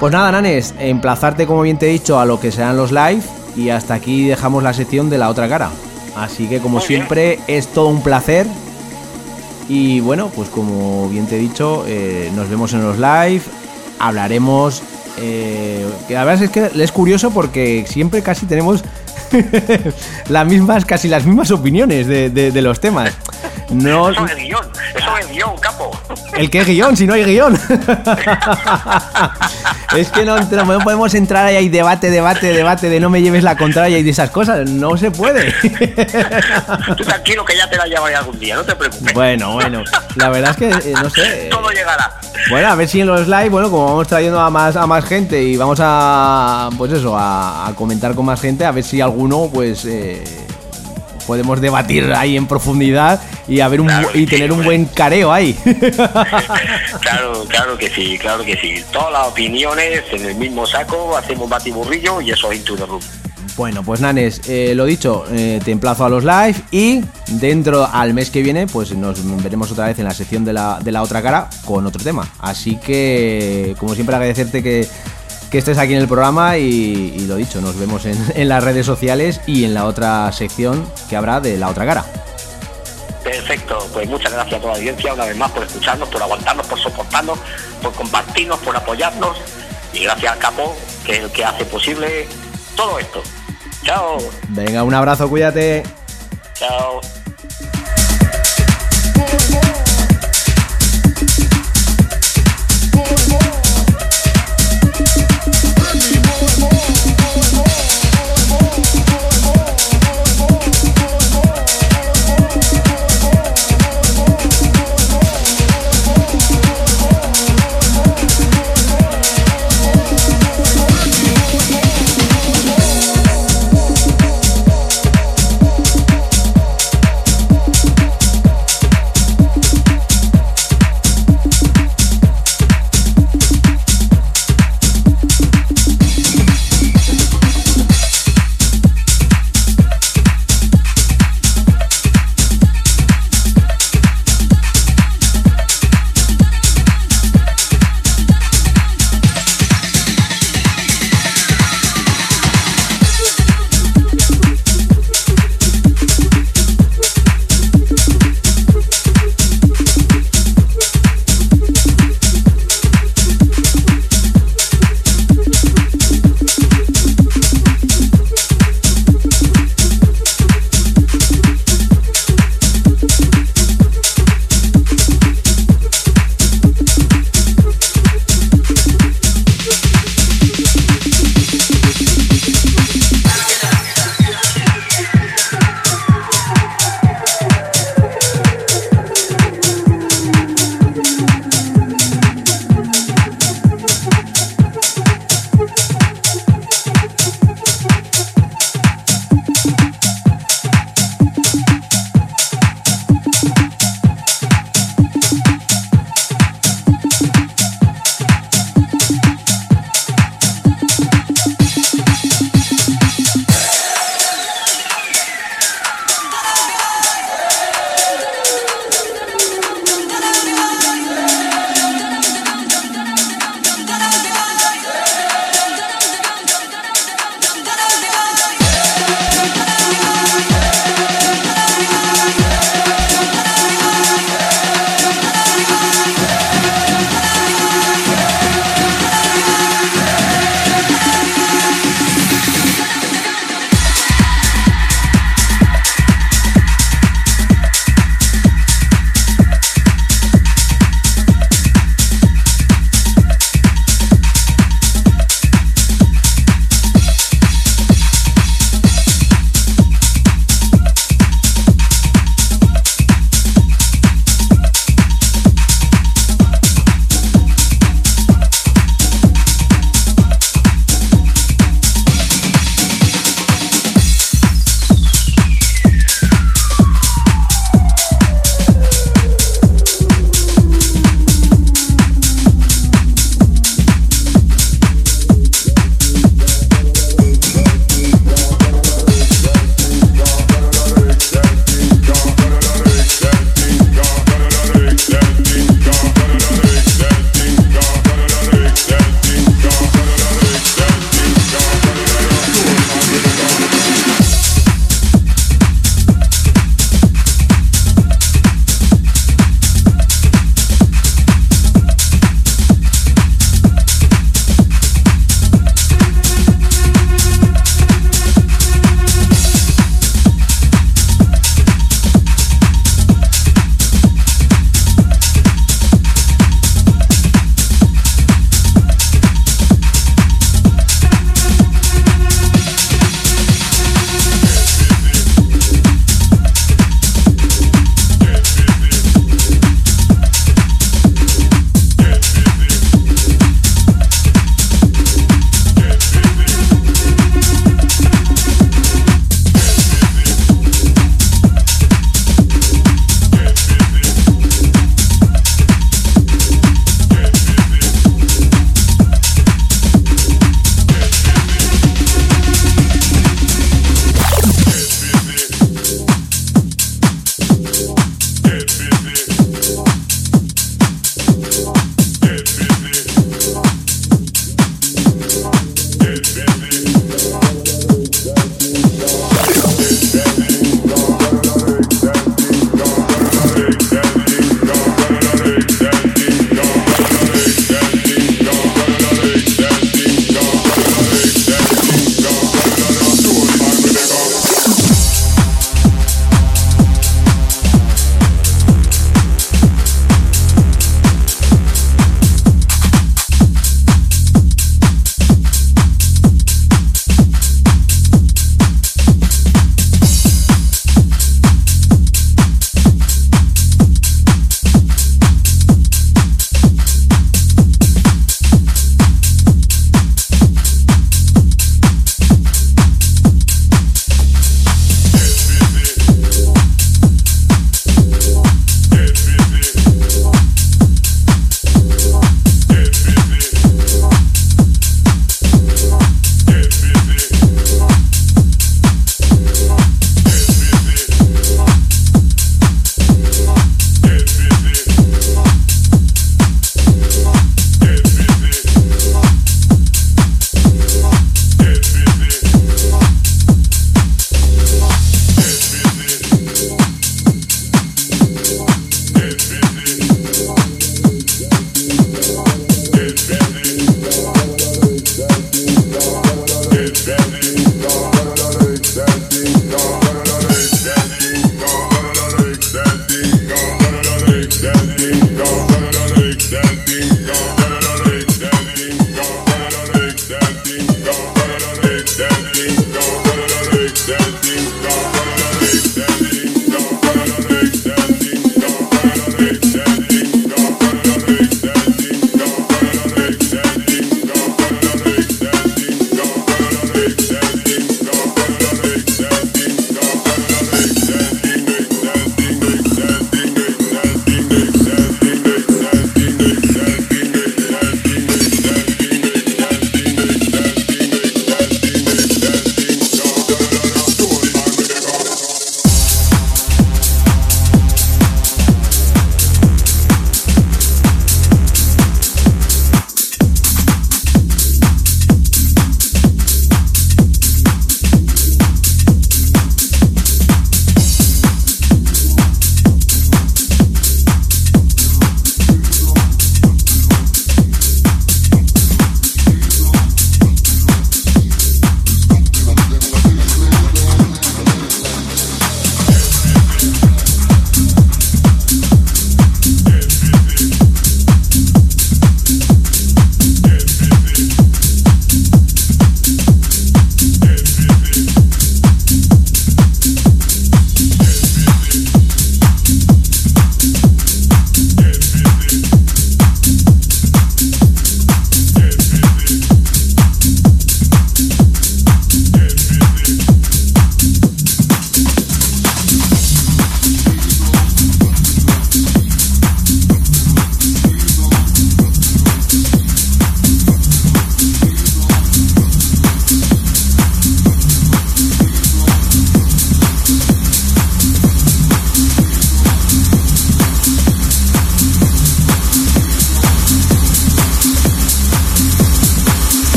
Pues nada, Nanes, emplazarte como bien te he dicho a lo que serán los live y hasta aquí dejamos la sección de la otra cara. Así que como siempre es todo un placer y bueno, pues como bien te he dicho, eh, nos vemos en los live, hablaremos eh, que la verdad es que es curioso porque siempre casi tenemos las mismas, casi las mismas opiniones de, los temas. No, eso es guion, eso es guion, capo. ¿El qué guion? Si no hay guion. es que no, podemos entrar ahí, hay debate, debate, debate de no me lleves la contraria y de esas cosas. No se puede. Tú tranquilo que ya te la llevaré algún día, no te preocupes. Bueno, bueno. La verdad es que, eh, no sé. Todo llegará. Bueno, a ver si en los live, bueno, como vamos trayendo a más, a más gente y vamos a, pues eso, a, comentar con más gente, a ver si alguno, pues, eh, podemos debatir ahí en profundidad y a ver un, y tener un buen careo ahí. claro, claro que sí, claro que sí. Todas las opiniones en el mismo saco, hacemos batiburrillo y eso es Into the Room. Bueno, pues Nanes, eh, lo dicho, eh, te emplazo a los live y dentro al mes que viene, pues nos veremos otra vez en la sección de la, de la otra cara con otro tema. Así que, como siempre, agradecerte que, estés aquí en el programa y, lo dicho, nos vemos en, en, las redes sociales y en la otra sección que habrá de la otra cara. Perfecto, pues muchas gracias a toda la audiencia una vez más por escucharnos, por aguantarnos, por soportarnos, por compartirnos, por apoyarnos y gracias al capo que es el que hace posible todo esto. Chao. Venga, un abrazo, cuídate. Chao.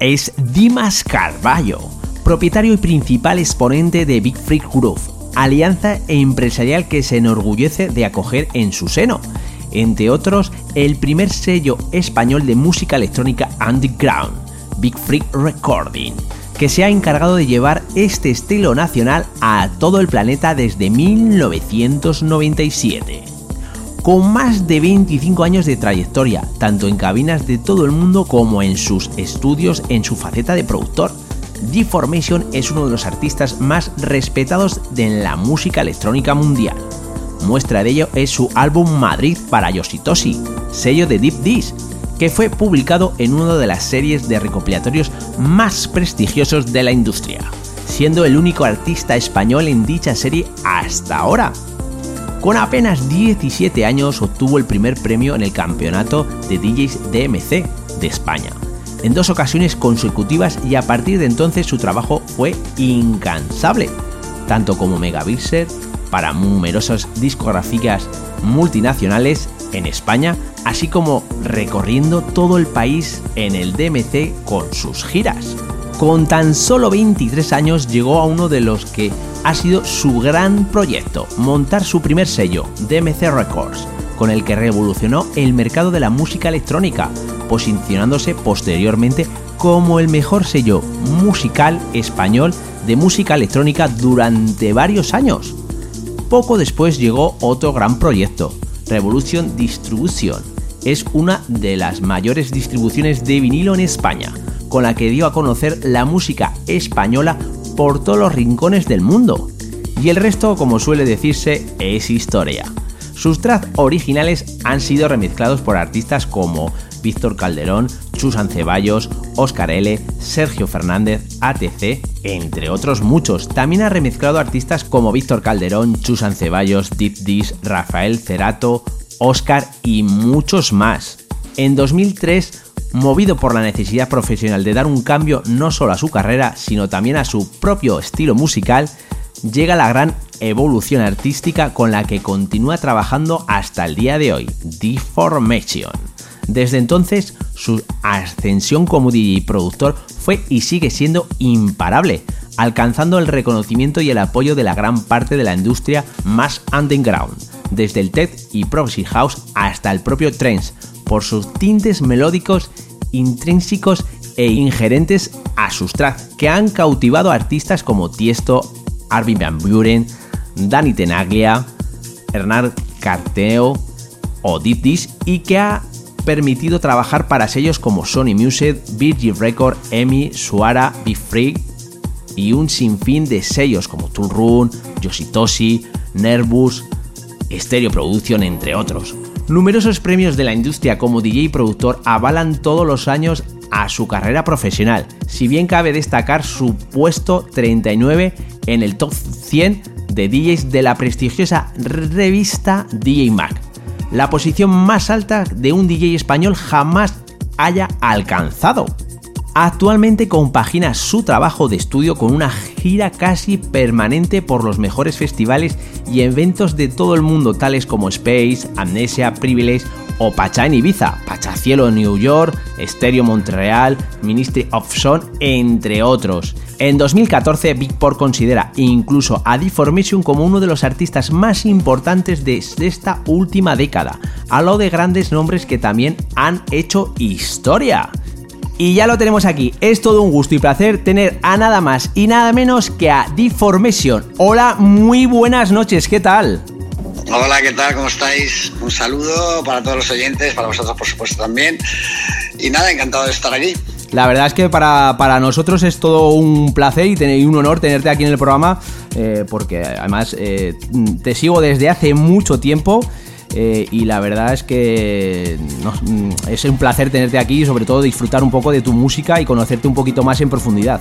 Es Dimas Carballo, propietario y principal exponente de Big Freak Groove, alianza empresarial que se enorgullece de acoger en su seno. Entre otros, el primer sello español de música electrónica underground, Big Freak Recording, que se ha encargado de llevar este estilo nacional a todo el planeta desde 1997 con más de 25 años de trayectoria, tanto en cabinas de todo el mundo como en sus estudios en su faceta de productor. Deformation es uno de los artistas más respetados de la música electrónica mundial. Muestra de ello es su álbum Madrid para Yoshitoshi, sello de Deep Dish, que fue publicado en una de las series de recopilatorios más prestigiosos de la industria, siendo el único artista español en dicha serie hasta ahora. Con apenas 17 años obtuvo el primer premio en el campeonato de DJs DMC de España, en dos ocasiones consecutivas y a partir de entonces su trabajo fue incansable, tanto como Megabixer para numerosas discográficas multinacionales en España, así como recorriendo todo el país en el DMC con sus giras. Con tan solo 23 años llegó a uno de los que ha sido su gran proyecto, montar su primer sello, DMC Records, con el que revolucionó el mercado de la música electrónica, posicionándose posteriormente como el mejor sello musical español de música electrónica durante varios años. Poco después llegó otro gran proyecto, Revolution Distribution. Es una de las mayores distribuciones de vinilo en España, con la que dio a conocer la música española por todos los rincones del mundo. Y el resto, como suele decirse, es historia. Sus tracks originales han sido remezclados por artistas como Víctor Calderón, Chusan Ceballos, Oscar L., Sergio Fernández, ATC, entre otros muchos. También ha remezclado artistas como Víctor Calderón, Chusan Ceballos, Deep Dish, Rafael Cerato, Oscar y muchos más. En 2003, movido por la necesidad profesional de dar un cambio no solo a su carrera, sino también a su propio estilo musical, llega la gran evolución artística con la que continúa trabajando hasta el día de hoy, Deformation. Desde entonces, su ascensión como DJ y productor fue y sigue siendo imparable, alcanzando el reconocimiento y el apoyo de la gran parte de la industria más underground, desde el tech y proxy house hasta el propio trance, por sus tintes melódicos intrínsecos e ingerentes a sus tracks, que han cautivado a artistas como Tiesto, Arvin Van Buren, Danny Tenaglia, Hernán Carteo o y que ha permitido trabajar para sellos como Sony Music, Virgin Record, EMI, Suara, Be Free y un sinfín de sellos como Tool Run, Yoshitoshi, Nervous, Stereo Production, entre otros. Numerosos premios de la industria como DJ y productor avalan todos los años a su carrera profesional, si bien cabe destacar su puesto 39 en el top 100 de DJs de la prestigiosa revista DJ Mag la posición más alta de un DJ español jamás haya alcanzado. Actualmente compagina su trabajo de estudio con una gira casi permanente por los mejores festivales y eventos de todo el mundo tales como Space, Amnesia, Privilege o Pacha en Ibiza, Pachacielo en New York, Stereo Montreal, Ministry of Sound, entre otros. En 2014, Big Por considera incluso a Deformation como uno de los artistas más importantes de esta última década, a lo de grandes nombres que también han hecho historia. Y ya lo tenemos aquí, es todo un gusto y placer tener a nada más y nada menos que a Deformation. Hola, muy buenas noches, ¿qué tal? Hola, ¿qué tal? ¿Cómo estáis? Un saludo para todos los oyentes, para vosotros por supuesto también. Y nada, encantado de estar aquí. La verdad es que para, nosotros es todo un placer y, un honor tenerte aquí en el programa, eh, porque además eh, te sigo desde hace mucho tiempo. Eh, y la verdad es que mm, es un placer tenerte aquí y sobre todo disfrutar un poco de tu música y conocerte un poquito más en profundidad.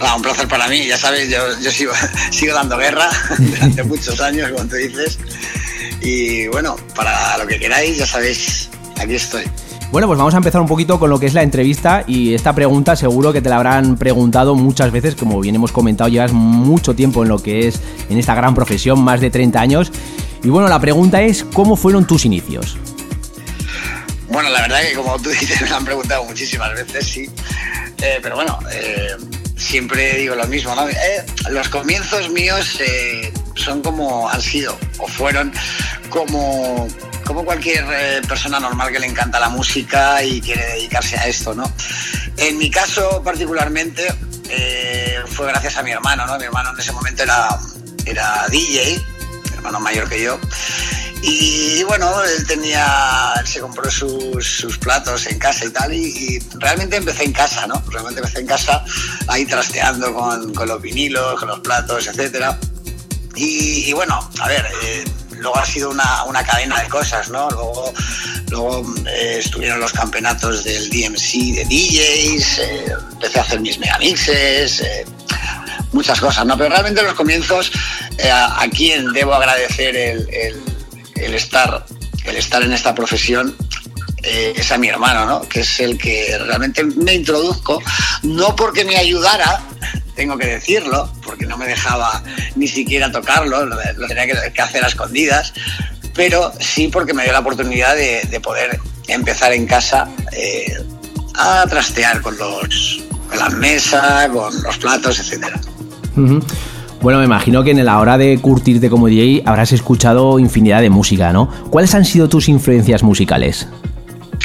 Ah, un placer para mí, ya sabes, yo, sigo, sigo, dando guerra durante muchos años, como tú dices. Y bueno, para lo que queráis, ya sabéis, aquí estoy. Bueno, pues vamos a empezar un poquito con lo que es la entrevista y esta pregunta seguro que te la habrán preguntado muchas veces, como bien hemos comentado, llevas mucho tiempo en lo que es en esta gran profesión, más de 30 años. Y bueno, la pregunta es, ¿cómo fueron tus inicios? Bueno, la verdad que como tú dices, me han preguntado muchísimas veces, sí. Eh, pero bueno, eh, siempre digo lo mismo, ¿no? Eh, los comienzos míos son como han sido o fueron como como cualquier persona normal que le encanta la música y quiere dedicarse a esto, ¿no? En mi caso particularmente fue gracias a mi hermano, ¿no? Mi hermano en ese momento era, era DJ, hermano mayor que yo, Y, bueno, él tenía, se compró sus, platos en casa y tal, y, realmente empecé en casa, ¿no? Realmente empecé en casa, ahí trasteando con, los vinilos, con los platos, etcétera. Y, bueno, a ver, eh, luego ha sido una, cadena de cosas, ¿no? Luego, luego eh, estuvieron los campeonatos del DMC de DJs, eh, empecé a hacer mis megamixes, muchas cosas, ¿no? Pero realmente en los comienzos, a, quien debo agradecer el el estar, el estar en esta profesión eh, es a mi hermano, ¿no? que es el que realmente me introduzco, no porque me ayudara, tengo que decirlo, porque no me dejaba ni siquiera tocarlo, lo, tenía que, hacer a escondidas, pero sí porque me dio la oportunidad de, poder empezar en casa eh, a trastear con, los, con las mesas, con los platos, etcétera. Bueno, me imagino que en la hora de curtirte como DJ habrás escuchado infinidad de música, ¿no? ¿Cuáles han sido tus influencias musicales?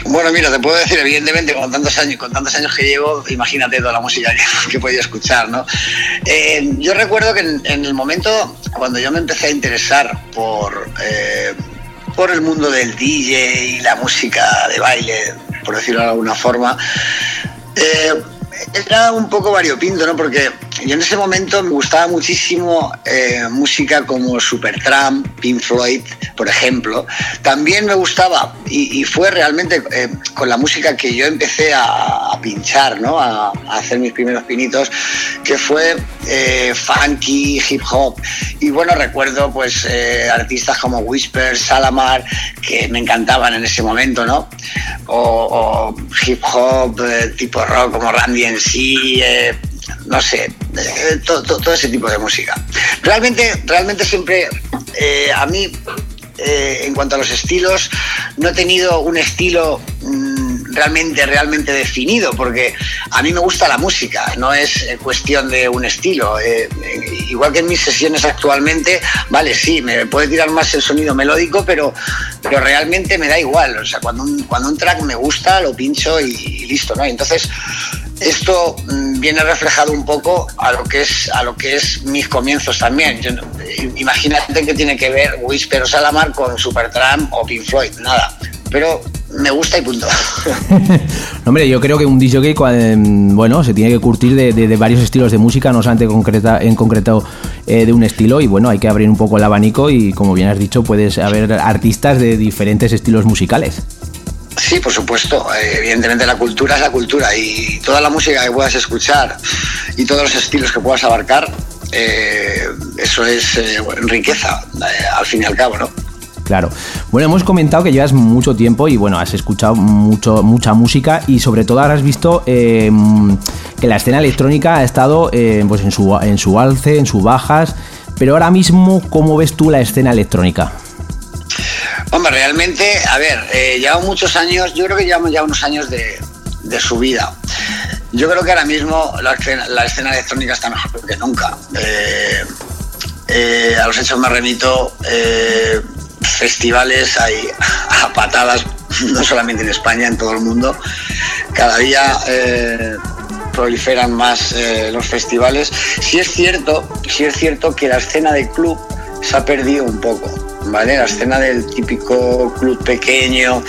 Bueno, mira, te puedo decir, evidentemente, con tantos años, con tantos años que llevo, imagínate toda la música que, he podido escuchar, ¿no? Eh, yo recuerdo que en, el momento cuando yo me empecé a interesar por, eh, por el mundo del DJ y la música de baile, por decirlo de alguna forma, eh, era un poco variopinto, ¿no? Porque yo en ese momento me gustaba muchísimo eh, música como Supertramp, Pink Floyd, por ejemplo. También me gustaba, y, fue realmente eh, con la música que yo empecé a, pinchar, ¿no? A, hacer mis primeros pinitos, que fue eh, funky, hip hop. Y bueno, recuerdo pues artistas como Whisper, Salamar, que me encantaban en ese momento, ¿no? O, hip hop tipo rock como Randy NC, no sé, eh, todo, ese tipo de música. Realmente, realmente siempre eh, a mí, eh, en cuanto a los estilos, no he tenido un estilo mm, realmente, realmente definido, porque a mí me gusta la música, no es cuestión de un estilo. igual que en mis sesiones actualmente, vale, sí, me puede tirar más el sonido melódico, pero, pero realmente me da igual. O sea, cuando un, cuando un track me gusta, lo pincho y listo, ¿no? Entonces, esto mm, viene reflejado un poco a lo que es a lo que es mis comienzos también. imagínate que tiene que ver Whisper o Salamar con Supertramp o Pink Floyd, nada. Pero me gusta y punto. hombre, yo creo que un DJ em, bueno, se tiene que curtir de, varios estilos de música, no solamente concreta, en concreto eh, de un estilo, y bueno, hay que abrir un poco el abanico y como bien has dicho, puedes haber artistas de diferentes estilos musicales. Sí, por supuesto. Eh, evidentemente la cultura es la cultura y toda la música que puedas escuchar y todos los estilos que puedas abarcar, eh, eso es eh, riqueza, al fin y al cabo, ¿no? Claro. Bueno, hemos comentado que llevas mucho tiempo y bueno, has escuchado mucho, mucha música y sobre todo has visto que la escena electrónica ha estado pues en, su, en su alce, en sus bajas, pero ahora mismo, ¿cómo ves tú la escena electrónica? Hombre, realmente, a ver, eh, llevamos muchos años, yo creo que llevamos ya unos años de, su vida. Yo creo que ahora mismo la escena, electrónica está mejor que nunca. Eh, eh, a los hechos me remito, eh, festivales hay a patadas, no solamente en España, en todo el mundo. Cada día proliferan más los festivales. Sí es cierto, sí es cierto que la escena de club se ha perdido un poco ¿vale? La escena del típico club pequeño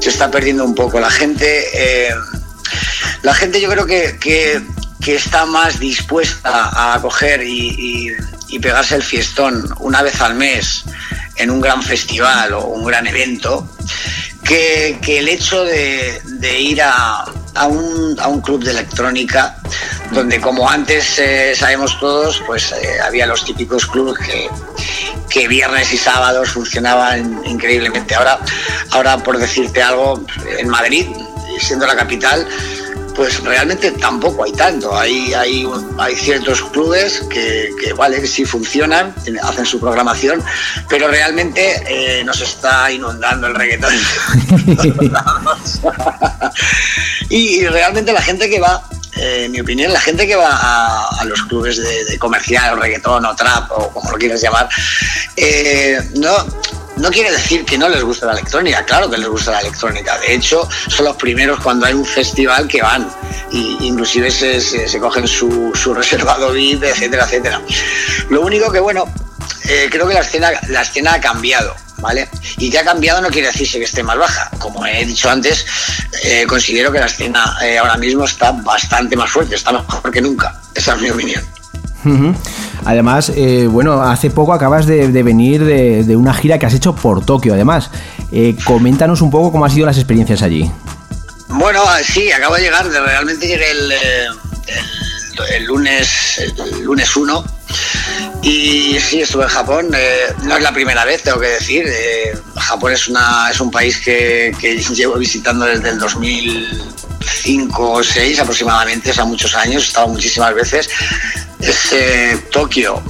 se está perdiendo un poco. La gente, eh, la gente yo creo que, está más dispuesta a coger y, pegarse el fiestón una vez al mes en un gran festival o un gran evento que, el hecho de, ir a, un, club de electrónica donde como antes eh, sabemos todos, pues eh, había los típicos clubes que, que viernes y sábados funcionaban increíblemente. Ahora, ahora por decirte algo, en Madrid, siendo la capital, pues realmente tampoco hay tanto. Hay, hay, hay ciertos clubes que, que, vale, sí funcionan, hacen su programación, pero realmente eh, nos está inundando el reggaetón. y realmente la gente que va eh, en mi opinión, la gente que va a, los clubes de, comercial, o reggaetón o trap, o como lo quieras llamar, eh, no, no quiere decir que no les guste la electrónica, claro que les gusta la electrónica. De hecho, son los primeros cuando hay un festival que van, y inclusive se, se, cogen su, su, reservado VIP, etcétera, etcétera. Lo único que, bueno, eh, creo que la escena, la escena ha cambiado. ¿vale? Y que ha cambiado no quiere decirse que esté más baja. Como he dicho antes, eh, considero que la escena eh, ahora mismo está bastante más fuerte, está mejor que nunca. Esa es mi opinión. Además, eh, bueno, hace poco acabas de, venir de, una gira que has hecho por Tokio, además. coméntanos un poco cómo han sido las experiencias allí. Bueno, sí, acabo de llegar, realmente llegué el, el, lunes el lunes 1 y sí, estuve en Japón. Eh, no es la primera vez, tengo que decir. Eh, Japón es, una, es un país que, llevo visitando desde el 2005 o 2006 aproximadamente, o sea, muchos años. He estado muchísimas veces. Es eh, Tokio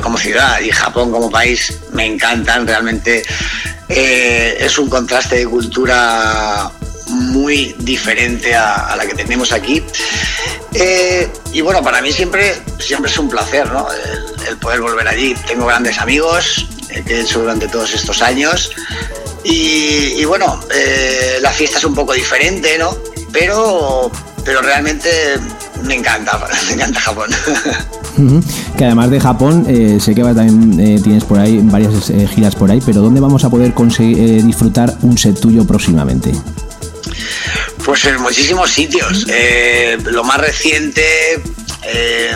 como ciudad y Japón como país me encantan. Realmente es un contraste de cultura muy diferente a, la que tenemos aquí. Eh, y bueno, para mí siempre, siempre es un placer ¿no? el, poder volver allí. Tengo grandes amigos eh, que he hecho durante todos estos años. Y, bueno, eh, la fiesta es un poco diferente, ¿no? Pero, pero realmente me encanta, me encanta Japón. Que además de Japón, sé que también tienes por ahí varias giras por ahí, pero ¿dónde vamos a poder conseguir disfrutar un set tuyo próximamente? Pues en muchísimos sitios. Eh, lo más reciente, eh,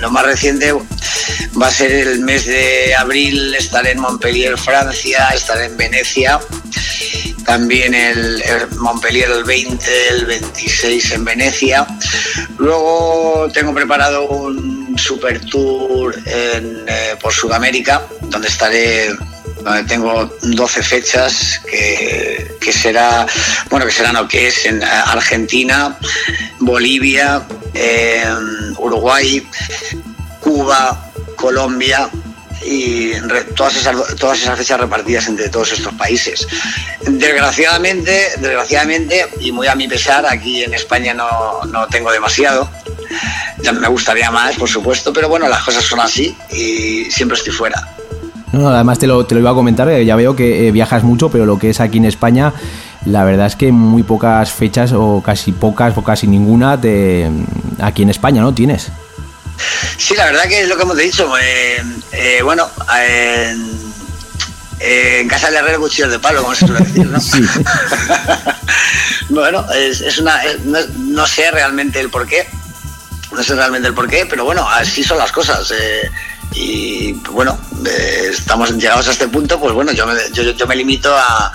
lo más reciente va a ser el mes de abril. Estaré en Montpellier, Francia. Estaré en Venecia. También el, Montpellier el 20, el 26 en Venecia. Luego tengo preparado un super tour eh, por Sudamérica, donde estaré donde tengo 12 fechas que, será, bueno, que serán o que es en Argentina, Bolivia, Uruguay, Cuba, Colombia y todas esas, todas esas fechas repartidas entre todos estos países. Desgraciadamente, desgraciadamente, y muy a mi pesar, aquí en España no, no tengo demasiado. Ya me gustaría más, por supuesto, pero bueno, las cosas son así y siempre estoy fuera. No, además te lo, te lo iba a comentar, ya veo que eh, viajas mucho, pero lo que es aquí en España, la verdad es que muy pocas fechas, o casi pocas, o casi ninguna, de, aquí en España, ¿no? Tienes. Sí, la verdad que es lo que hemos dicho. Eh, eh, bueno, en casa del herrero cuchillo de palo, como se suele decir, ¿no? Sí. bueno, es, una. no, sé realmente el por qué. No sé realmente el por qué, pero bueno, así son las cosas y bueno, eh, estamos llegados a este punto, pues bueno, yo me, yo, me limito a,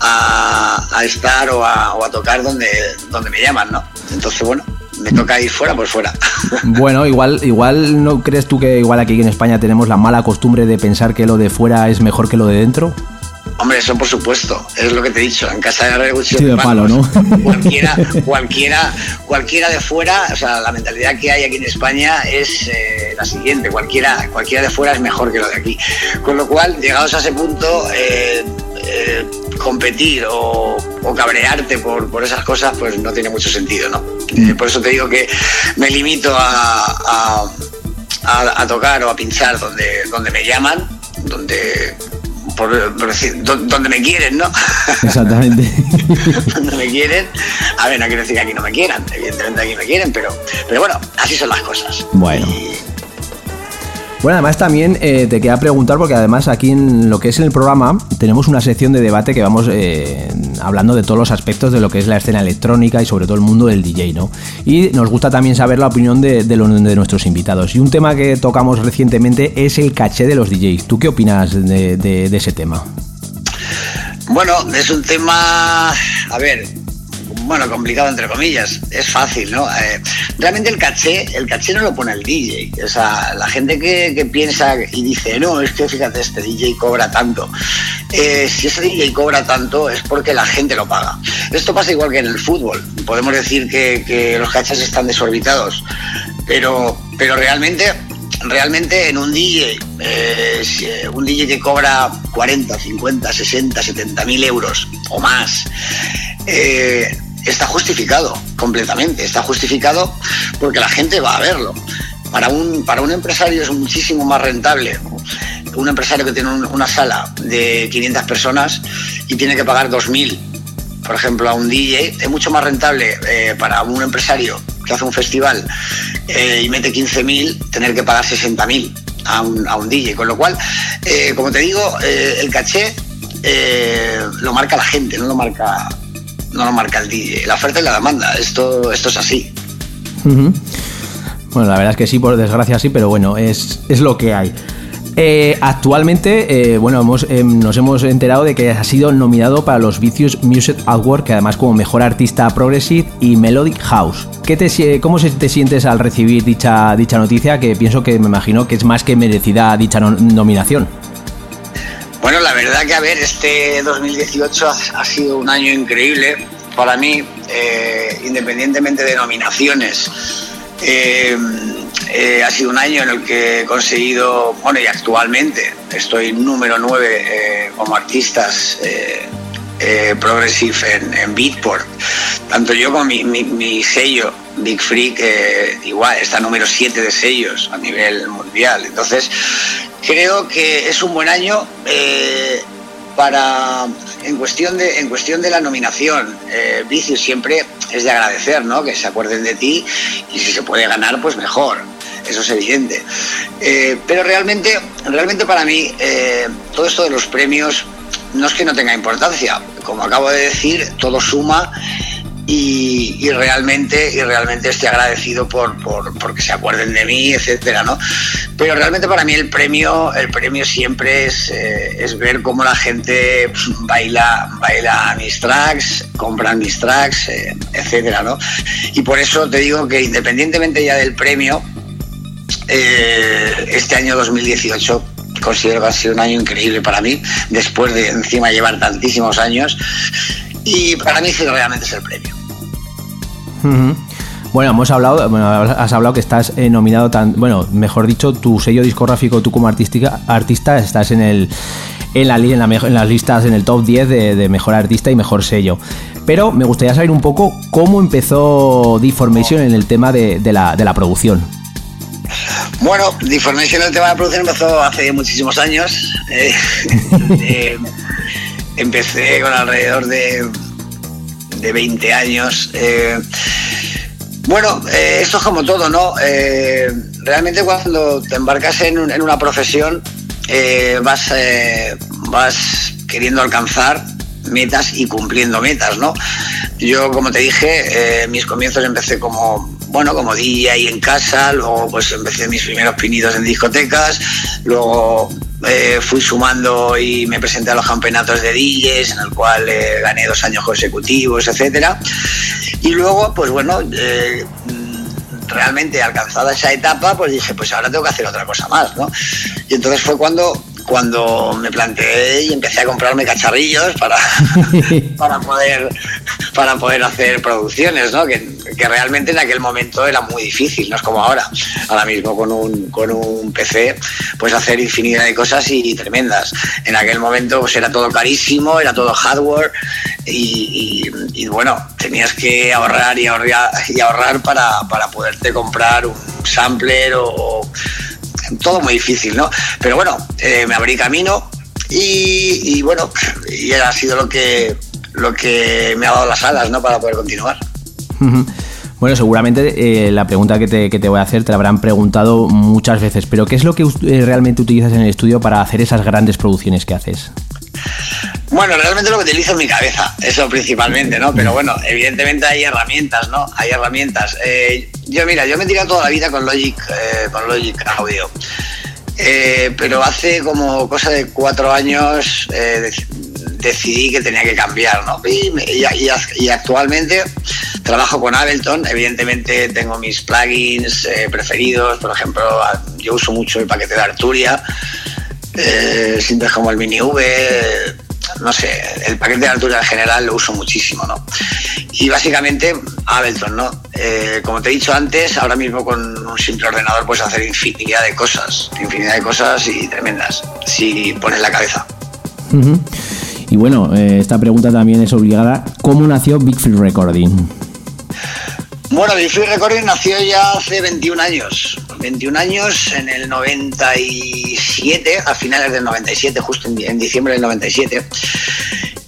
a, estar o a, o a, tocar donde, donde me llaman, ¿no? Entonces, bueno, me toca ir fuera, pues fuera. Bueno, igual, igual no crees tú que igual aquí en España tenemos la mala costumbre de pensar que lo de fuera es mejor que lo de dentro? Hombre, eso por supuesto, es lo que te he dicho. En casa de sí, de palo, ¿no? Cualquiera, cualquiera, cualquiera de fuera, o sea, la mentalidad que hay aquí en España es eh, la siguiente: cualquiera, cualquiera de fuera es mejor que lo de aquí. Con lo cual, llegados a ese punto, eh, eh, competir o, cabrearte por, por, esas cosas, pues no tiene mucho sentido, ¿no? Mm. por eso te digo que me limito a, a, a tocar o a pinchar donde, donde me llaman, donde por, decir, donde me quieren, ¿no? Exactamente. donde me quieren. A ver, no quiero decir que aquí no me quieran, evidentemente aquí me quieren, pero, pero bueno, así son las cosas. Bueno. Bueno, además también eh, te quería preguntar, porque además aquí en lo que es el programa tenemos una sección de debate que vamos eh, hablando de todos los aspectos de lo que es la escena electrónica y sobre todo el mundo del DJ, ¿no? Y nos gusta también saber la opinión de, de, de nuestros invitados. Y un tema que tocamos recientemente es el caché de los DJs. ¿Tú qué opinas de, de ese tema? Bueno, es un tema, a ver, bueno, complicado entre comillas, es fácil, ¿no? Eh, realmente el caché, el caché no lo pone el DJ. O sea, la gente que, piensa y dice, no, es que fíjate, este DJ cobra tanto. Eh, si ese DJ cobra tanto es porque la gente lo paga. Esto pasa igual que en el fútbol. Podemos decir que, los cachés están desorbitados, pero, pero realmente realmente en un DJ, eh, un DJ que cobra 40, 50, 60, 70 mil euros o más, está justificado completamente, está justificado porque la gente va a verlo. Para un, para un empresario es muchísimo más rentable un empresario que tiene una sala de 500 personas y tiene que pagar 2.000, por ejemplo, a un DJ, es mucho más rentable eh, para un empresario que hace un festival eh, y mete 15.000 tener que pagar 60.000 a un, a un DJ. Con lo cual, eh, como te digo, el caché lo marca la gente, no lo marca, no lo marca el DJ. La oferta y la demanda, esto, esto es así. Bueno, la verdad es que sí, por desgracia sí, pero bueno, es, es lo que hay. Eh, actualmente, eh, bueno, hemos, em, nos hemos enterado de que ha sido nominado para los Vicious Music Award, que además como mejor artista progressive y melodic house. ¿Qué te, ¿Cómo te sientes al recibir dicha, dicha noticia? Que pienso que me imagino que es más que merecida dicha nominación. Bueno, la verdad que a ver, este 2018 ha, sido un año increíble para mí, eh, independientemente de nominaciones. Eh, ha sido un año en el que he conseguido, bueno, y actualmente estoy número 9 eh, como artistas eh, progressive en, Beatport. Tanto yo como mi, sello, Big Freak, igual, está número 7 de sellos a nivel mundial. Entonces, creo que es un buen año para en cuestión de en cuestión de la nominación eh, siempre es de agradecer no que se acuerden de ti y si se puede ganar pues mejor eso es evidente. Eh, pero realmente, realmente para mí, eh, todo esto de los premios no es que no tenga importancia. Como acabo de decir, todo suma y, realmente y realmente estoy agradecido por, por, que se acuerden de mí etcétera no pero realmente para mí el premio el premio siempre es, eh, es ver cómo la gente baila baila mis tracks compran mis tracks etcétera no y por eso te digo que independientemente ya del premio eh, este año 2018 considero que ha sido un año increíble para mí, después de encima llevar tantísimos años, y para mí realmente es el premio. Bueno, hemos hablado, has hablado que estás eh, nominado tan, bueno, mejor dicho, tu sello discográfico, tú como artística, artista, estás en el en la, en, en las listas en el top 10 de, mejor artista y mejor sello. Pero me gustaría saber un poco cómo empezó Deformation en el tema de la producción. Bueno, Deformation, el tema de producción empezó hace muchísimos años. Eh, eh, empecé con alrededor de, de 20 años. Eh, bueno, esto es como todo, ¿no? realmente cuando te embarcas en, en una profesión vas, vas queriendo alcanzar metas y cumpliendo metas, ¿no? Yo, como te dije, mis comienzos empecé como bueno, como DJ en casa, luego pues empecé mis primeros pinitos en discotecas, luego eh, fui sumando y me presenté a los campeonatos de DJs, en el cual eh, gané dos años consecutivos, etcétera. Y luego, pues bueno, eh, realmente alcanzada esa etapa, pues dije, pues ahora tengo que hacer otra cosa más, ¿no? Y entonces fue cuando cuando me planteé y empecé a comprarme cacharrillos para, para, poder, para poder hacer producciones, ¿no? que, realmente en aquel momento era muy difícil, no es como ahora. Ahora mismo con un, con un PC puedes hacer infinidad de cosas y, tremendas. En aquel momento pues era todo carísimo, era todo hardware y, bueno, tenías que ahorrar y ahorrar, y ahorrar para, para poderte comprar un sampler o todo muy difícil, ¿no? Pero bueno, eh, me abrí camino y, bueno, y ha sido lo que, lo que me ha dado las alas, ¿no? Para poder continuar. Bueno, seguramente eh, la pregunta que te, que te, voy a hacer te la habrán preguntado muchas veces, pero ¿qué es lo que eh, realmente utilizas en el estudio para hacer esas grandes producciones que haces? Bueno, realmente lo que utilizo es mi cabeza, eso principalmente, ¿no? Pero bueno, evidentemente hay herramientas, ¿no? Hay herramientas. Eh, yo, mira, yo me he tirado toda la vida con Logic, eh, con Logic Audio. Eh, pero hace como cosa de cuatro años decidí que tenía que cambiar, ¿no? Y, actualmente trabajo con Ableton, evidentemente tengo mis plugins preferidos, por ejemplo, yo uso mucho el paquete de Arturia, eh, como el Mini V, no sé, el paquete de altura en general lo uso muchísimo, ¿no? Y básicamente Ableton, ¿no? Eh, como te he dicho antes, ahora mismo con un simple ordenador puedes hacer infinidad de cosas, infinidad de cosas y tremendas, si pones la cabeza. Y bueno, eh, esta pregunta también es obligada. ¿Cómo nació Big Recording? Bueno, Big Recording nació ya hace 21 años. 21 años en el 97, a finales del 97, justo en, diciembre del 97.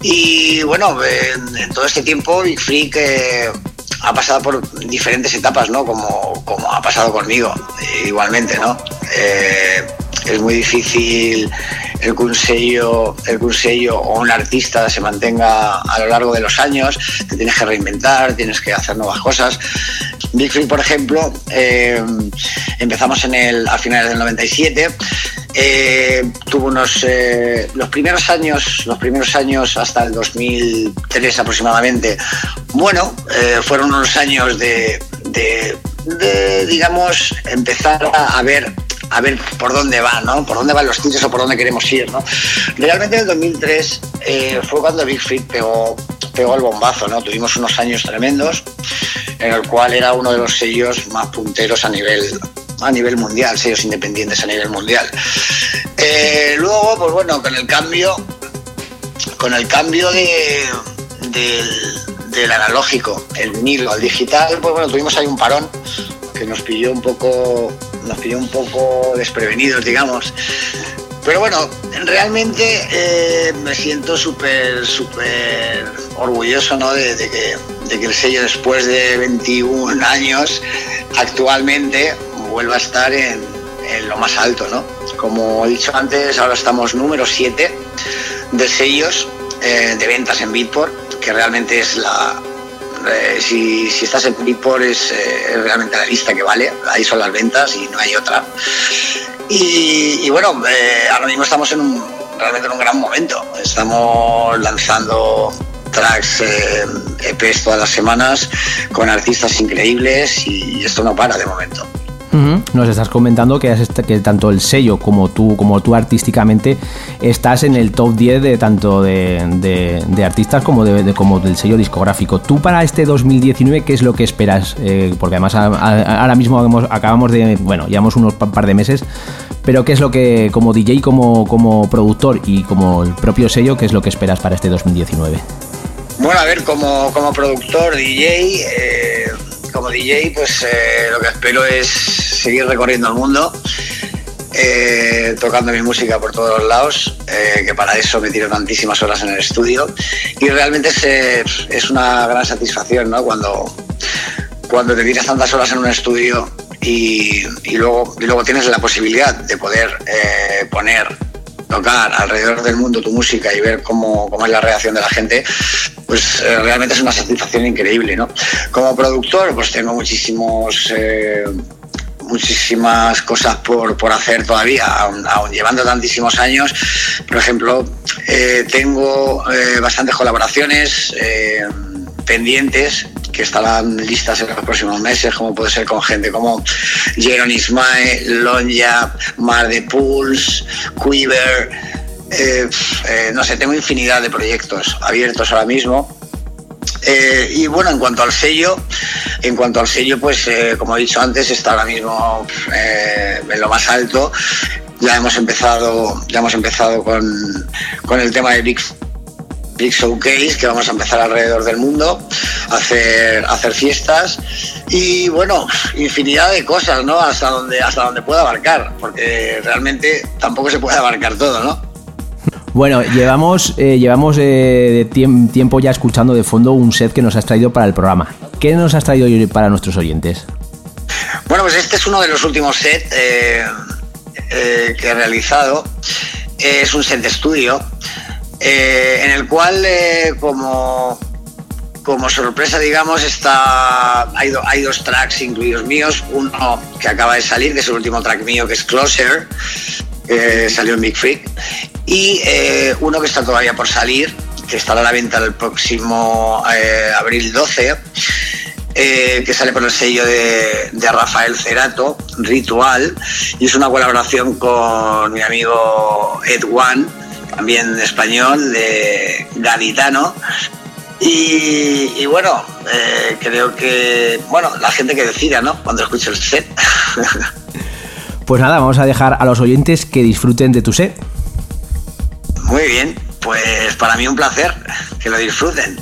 Y bueno, en, todo este tiempo Big Freak eh, ha pasado por diferentes etapas, ¿no? Como, como ha pasado conmigo, igualmente, ¿no? Eh, es muy difícil el sello, el que un sello o un artista se mantenga a lo largo de los años, te tienes que reinventar, tienes que hacer nuevas cosas. Big Free, por ejemplo, eh, empezamos en el, a finales del 97. Eh, tuvo unos eh, los primeros años los primeros años hasta el 2003 aproximadamente bueno fueron unos años de, digamos empezar a, ver a ver por dónde va, ¿no? Por dónde van los tiros o por dónde queremos ir, ¿no? Realmente en el 2003 fue cuando Big Free pegó, pegó el bombazo, ¿no? Tuvimos unos años tremendos en el cual era uno de los sellos más punteros a nivel a nivel mundial, sellos independientes a nivel mundial. Eh, luego, pues bueno, con el cambio, con el cambio de, del, analógico, el vinilo al digital, pues bueno, tuvimos ahí un parón que nos pilló un poco, nos pilló un poco desprevenidos, digamos. Pero bueno, realmente eh, me siento súper, súper orgulloso ¿no? de, que, de, que, el sello después de 21 años actualmente vuelva a estar en, lo más alto. ¿no? Como he dicho antes, ahora estamos número 7 de sellos eh, de ventas en Beatport, que realmente es la... Eh, si, estás en Beatport es, es realmente la lista que vale, ahí son las ventas y no hay otra. Y, bueno, eh, ahora mismo estamos en un, realmente en un gran momento. Estamos lanzando tracks, eh, EPs todas las semanas con artistas increíbles y esto no para de momento. Nos estás comentando que, que tanto el sello como tú, como tú artísticamente estás en el top 10 de tanto de, artistas como, de, como del sello discográfico. ¿Tú para este 2019 qué es lo que esperas? Eh, porque además ahora mismo acabamos de, bueno, llevamos unos par de meses, pero ¿qué es lo que como DJ, como, como productor y como el propio sello, qué es lo que esperas para este 2019? Bueno, a ver, como, como productor, DJ... Eh como DJ, pues eh, lo que espero es seguir recorriendo el mundo, eh, tocando mi música por todos lados, eh, que para eso me tiro tantísimas horas en el estudio. Y realmente es, una gran satisfacción, ¿no? Cuando, cuando te tiras tantas horas en un estudio y, luego, y luego tienes la posibilidad de poder poner tocar alrededor del mundo tu música y ver cómo, cómo es la reacción de la gente, pues eh, realmente es una satisfacción increíble, ¿no? Como productor, pues tengo muchísimos... Eh, muchísimas cosas por, por hacer todavía, aún, llevando tantísimos años. Por ejemplo, eh, tengo bastantes colaboraciones pendientes que estarán listas en los próximos meses, como puede ser con gente como Jeron Ismael, Lonja, Mar de Pools, Quiver. Eh, eh, no sé, tengo infinidad de proyectos abiertos ahora mismo. Eh, y bueno, en cuanto al sello, en cuanto al sello, pues como he dicho antes, está ahora mismo en lo más alto. Ya hemos empezado, ya hemos empezado con, con el tema de Big Big Showcase, que vamos a empezar alrededor del mundo, a hacer, hacer fiestas y bueno, infinidad de cosas, ¿no? Hasta donde, hasta donde pueda abarcar, porque realmente tampoco se puede abarcar todo, ¿no? Bueno, llevamos, eh, llevamos eh, tiempo ya escuchando de fondo un set que nos has traído para el programa. ¿Qué nos has traído para nuestros oyentes? Bueno, pues este es uno de los últimos sets eh, que he realizado. Es un set de estudio eh, en el cual eh, como, como sorpresa, digamos, está hay, hay, dos tracks incluidos míos, uno que acaba de salir, que es el último track mío, que es Closer, que salió en Big Freak, y eh, uno que está todavía por salir, que estará a la venta el próximo abril 12. que sale por el sello de, de, Rafael Cerato, Ritual, y es una colaboración con mi amigo Ed One, también español, de gaditano. Y, bueno, eh, creo que, bueno, la gente que decida, ¿no? Cuando escuche el set. pues nada, vamos a dejar a los oyentes que disfruten de tu set. Muy bien, pues para mí un placer, que lo disfruten.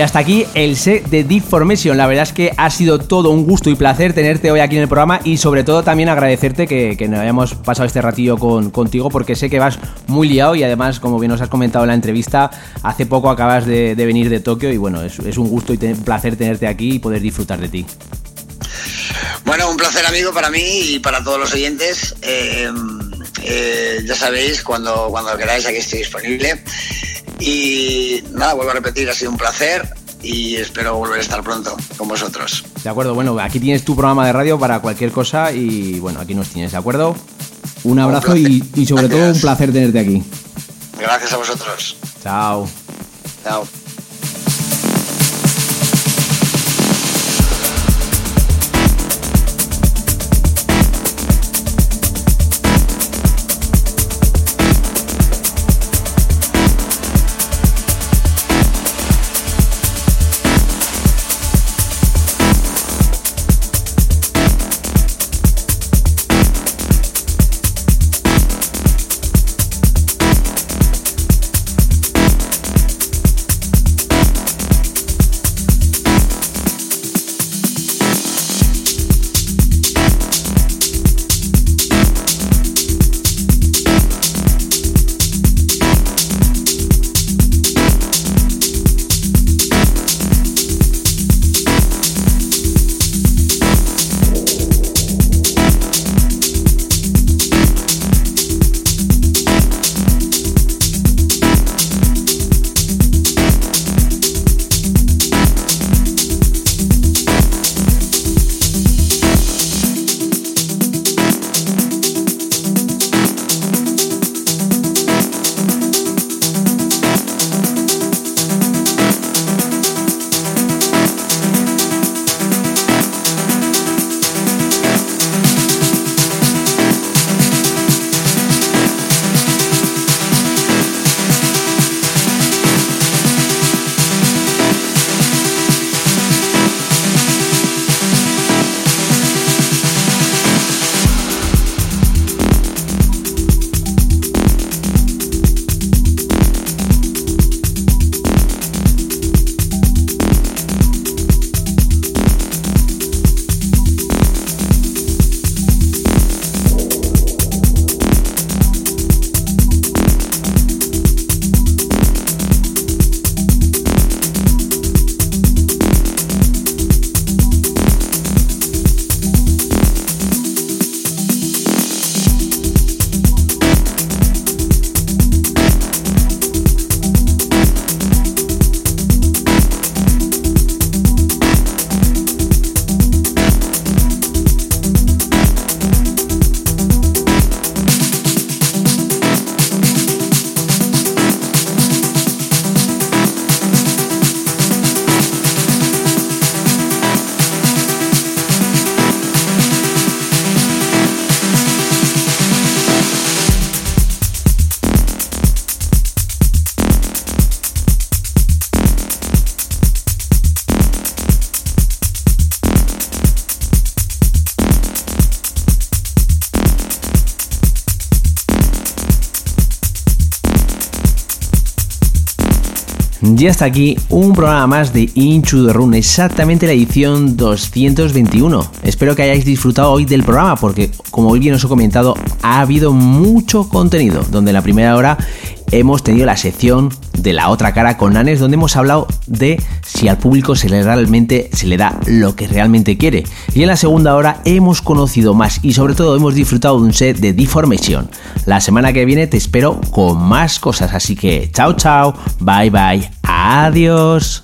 Y hasta aquí el set de Deformation. La verdad es que ha sido todo un gusto y placer tenerte hoy aquí en el programa y sobre todo también agradecerte que, nos hayamos pasado este ratillo con, contigo porque sé que vas muy liado y además, como bien nos has comentado en la entrevista, hace poco acabas de, venir de Tokio y bueno, es, un gusto y un placer tenerte aquí y poder disfrutar de ti. Bueno, un placer amigo para mí y para todos los oyentes. Eh, eh, ya sabéis, cuando, cuando queráis aquí estoy disponible. Y nada, vuelvo a repetir, ha sido un placer y espero volver a estar pronto con vosotros. De acuerdo, bueno, aquí tienes tu programa de radio para cualquier cosa y bueno, aquí nos tienes, ¿de acuerdo? Un abrazo y, y, sobre todo un placer tenerte aquí. Gracias a vosotros. Chao. Chao. Hasta aquí un programa más de Into the Run, exactamente la edición 221. Espero que hayáis disfrutado hoy del programa porque, como hoy bien os he comentado, ha habido mucho contenido, donde en la primera hora hemos tenido la sección de la otra cara con Nanes, donde hemos hablado de si al público se le realmente se le da lo que realmente quiere. Y en la segunda hora hemos conocido más y sobre todo hemos disfrutado de un set de Deformation. La semana que viene te espero con más cosas, así que chao chao, bye bye, adiós.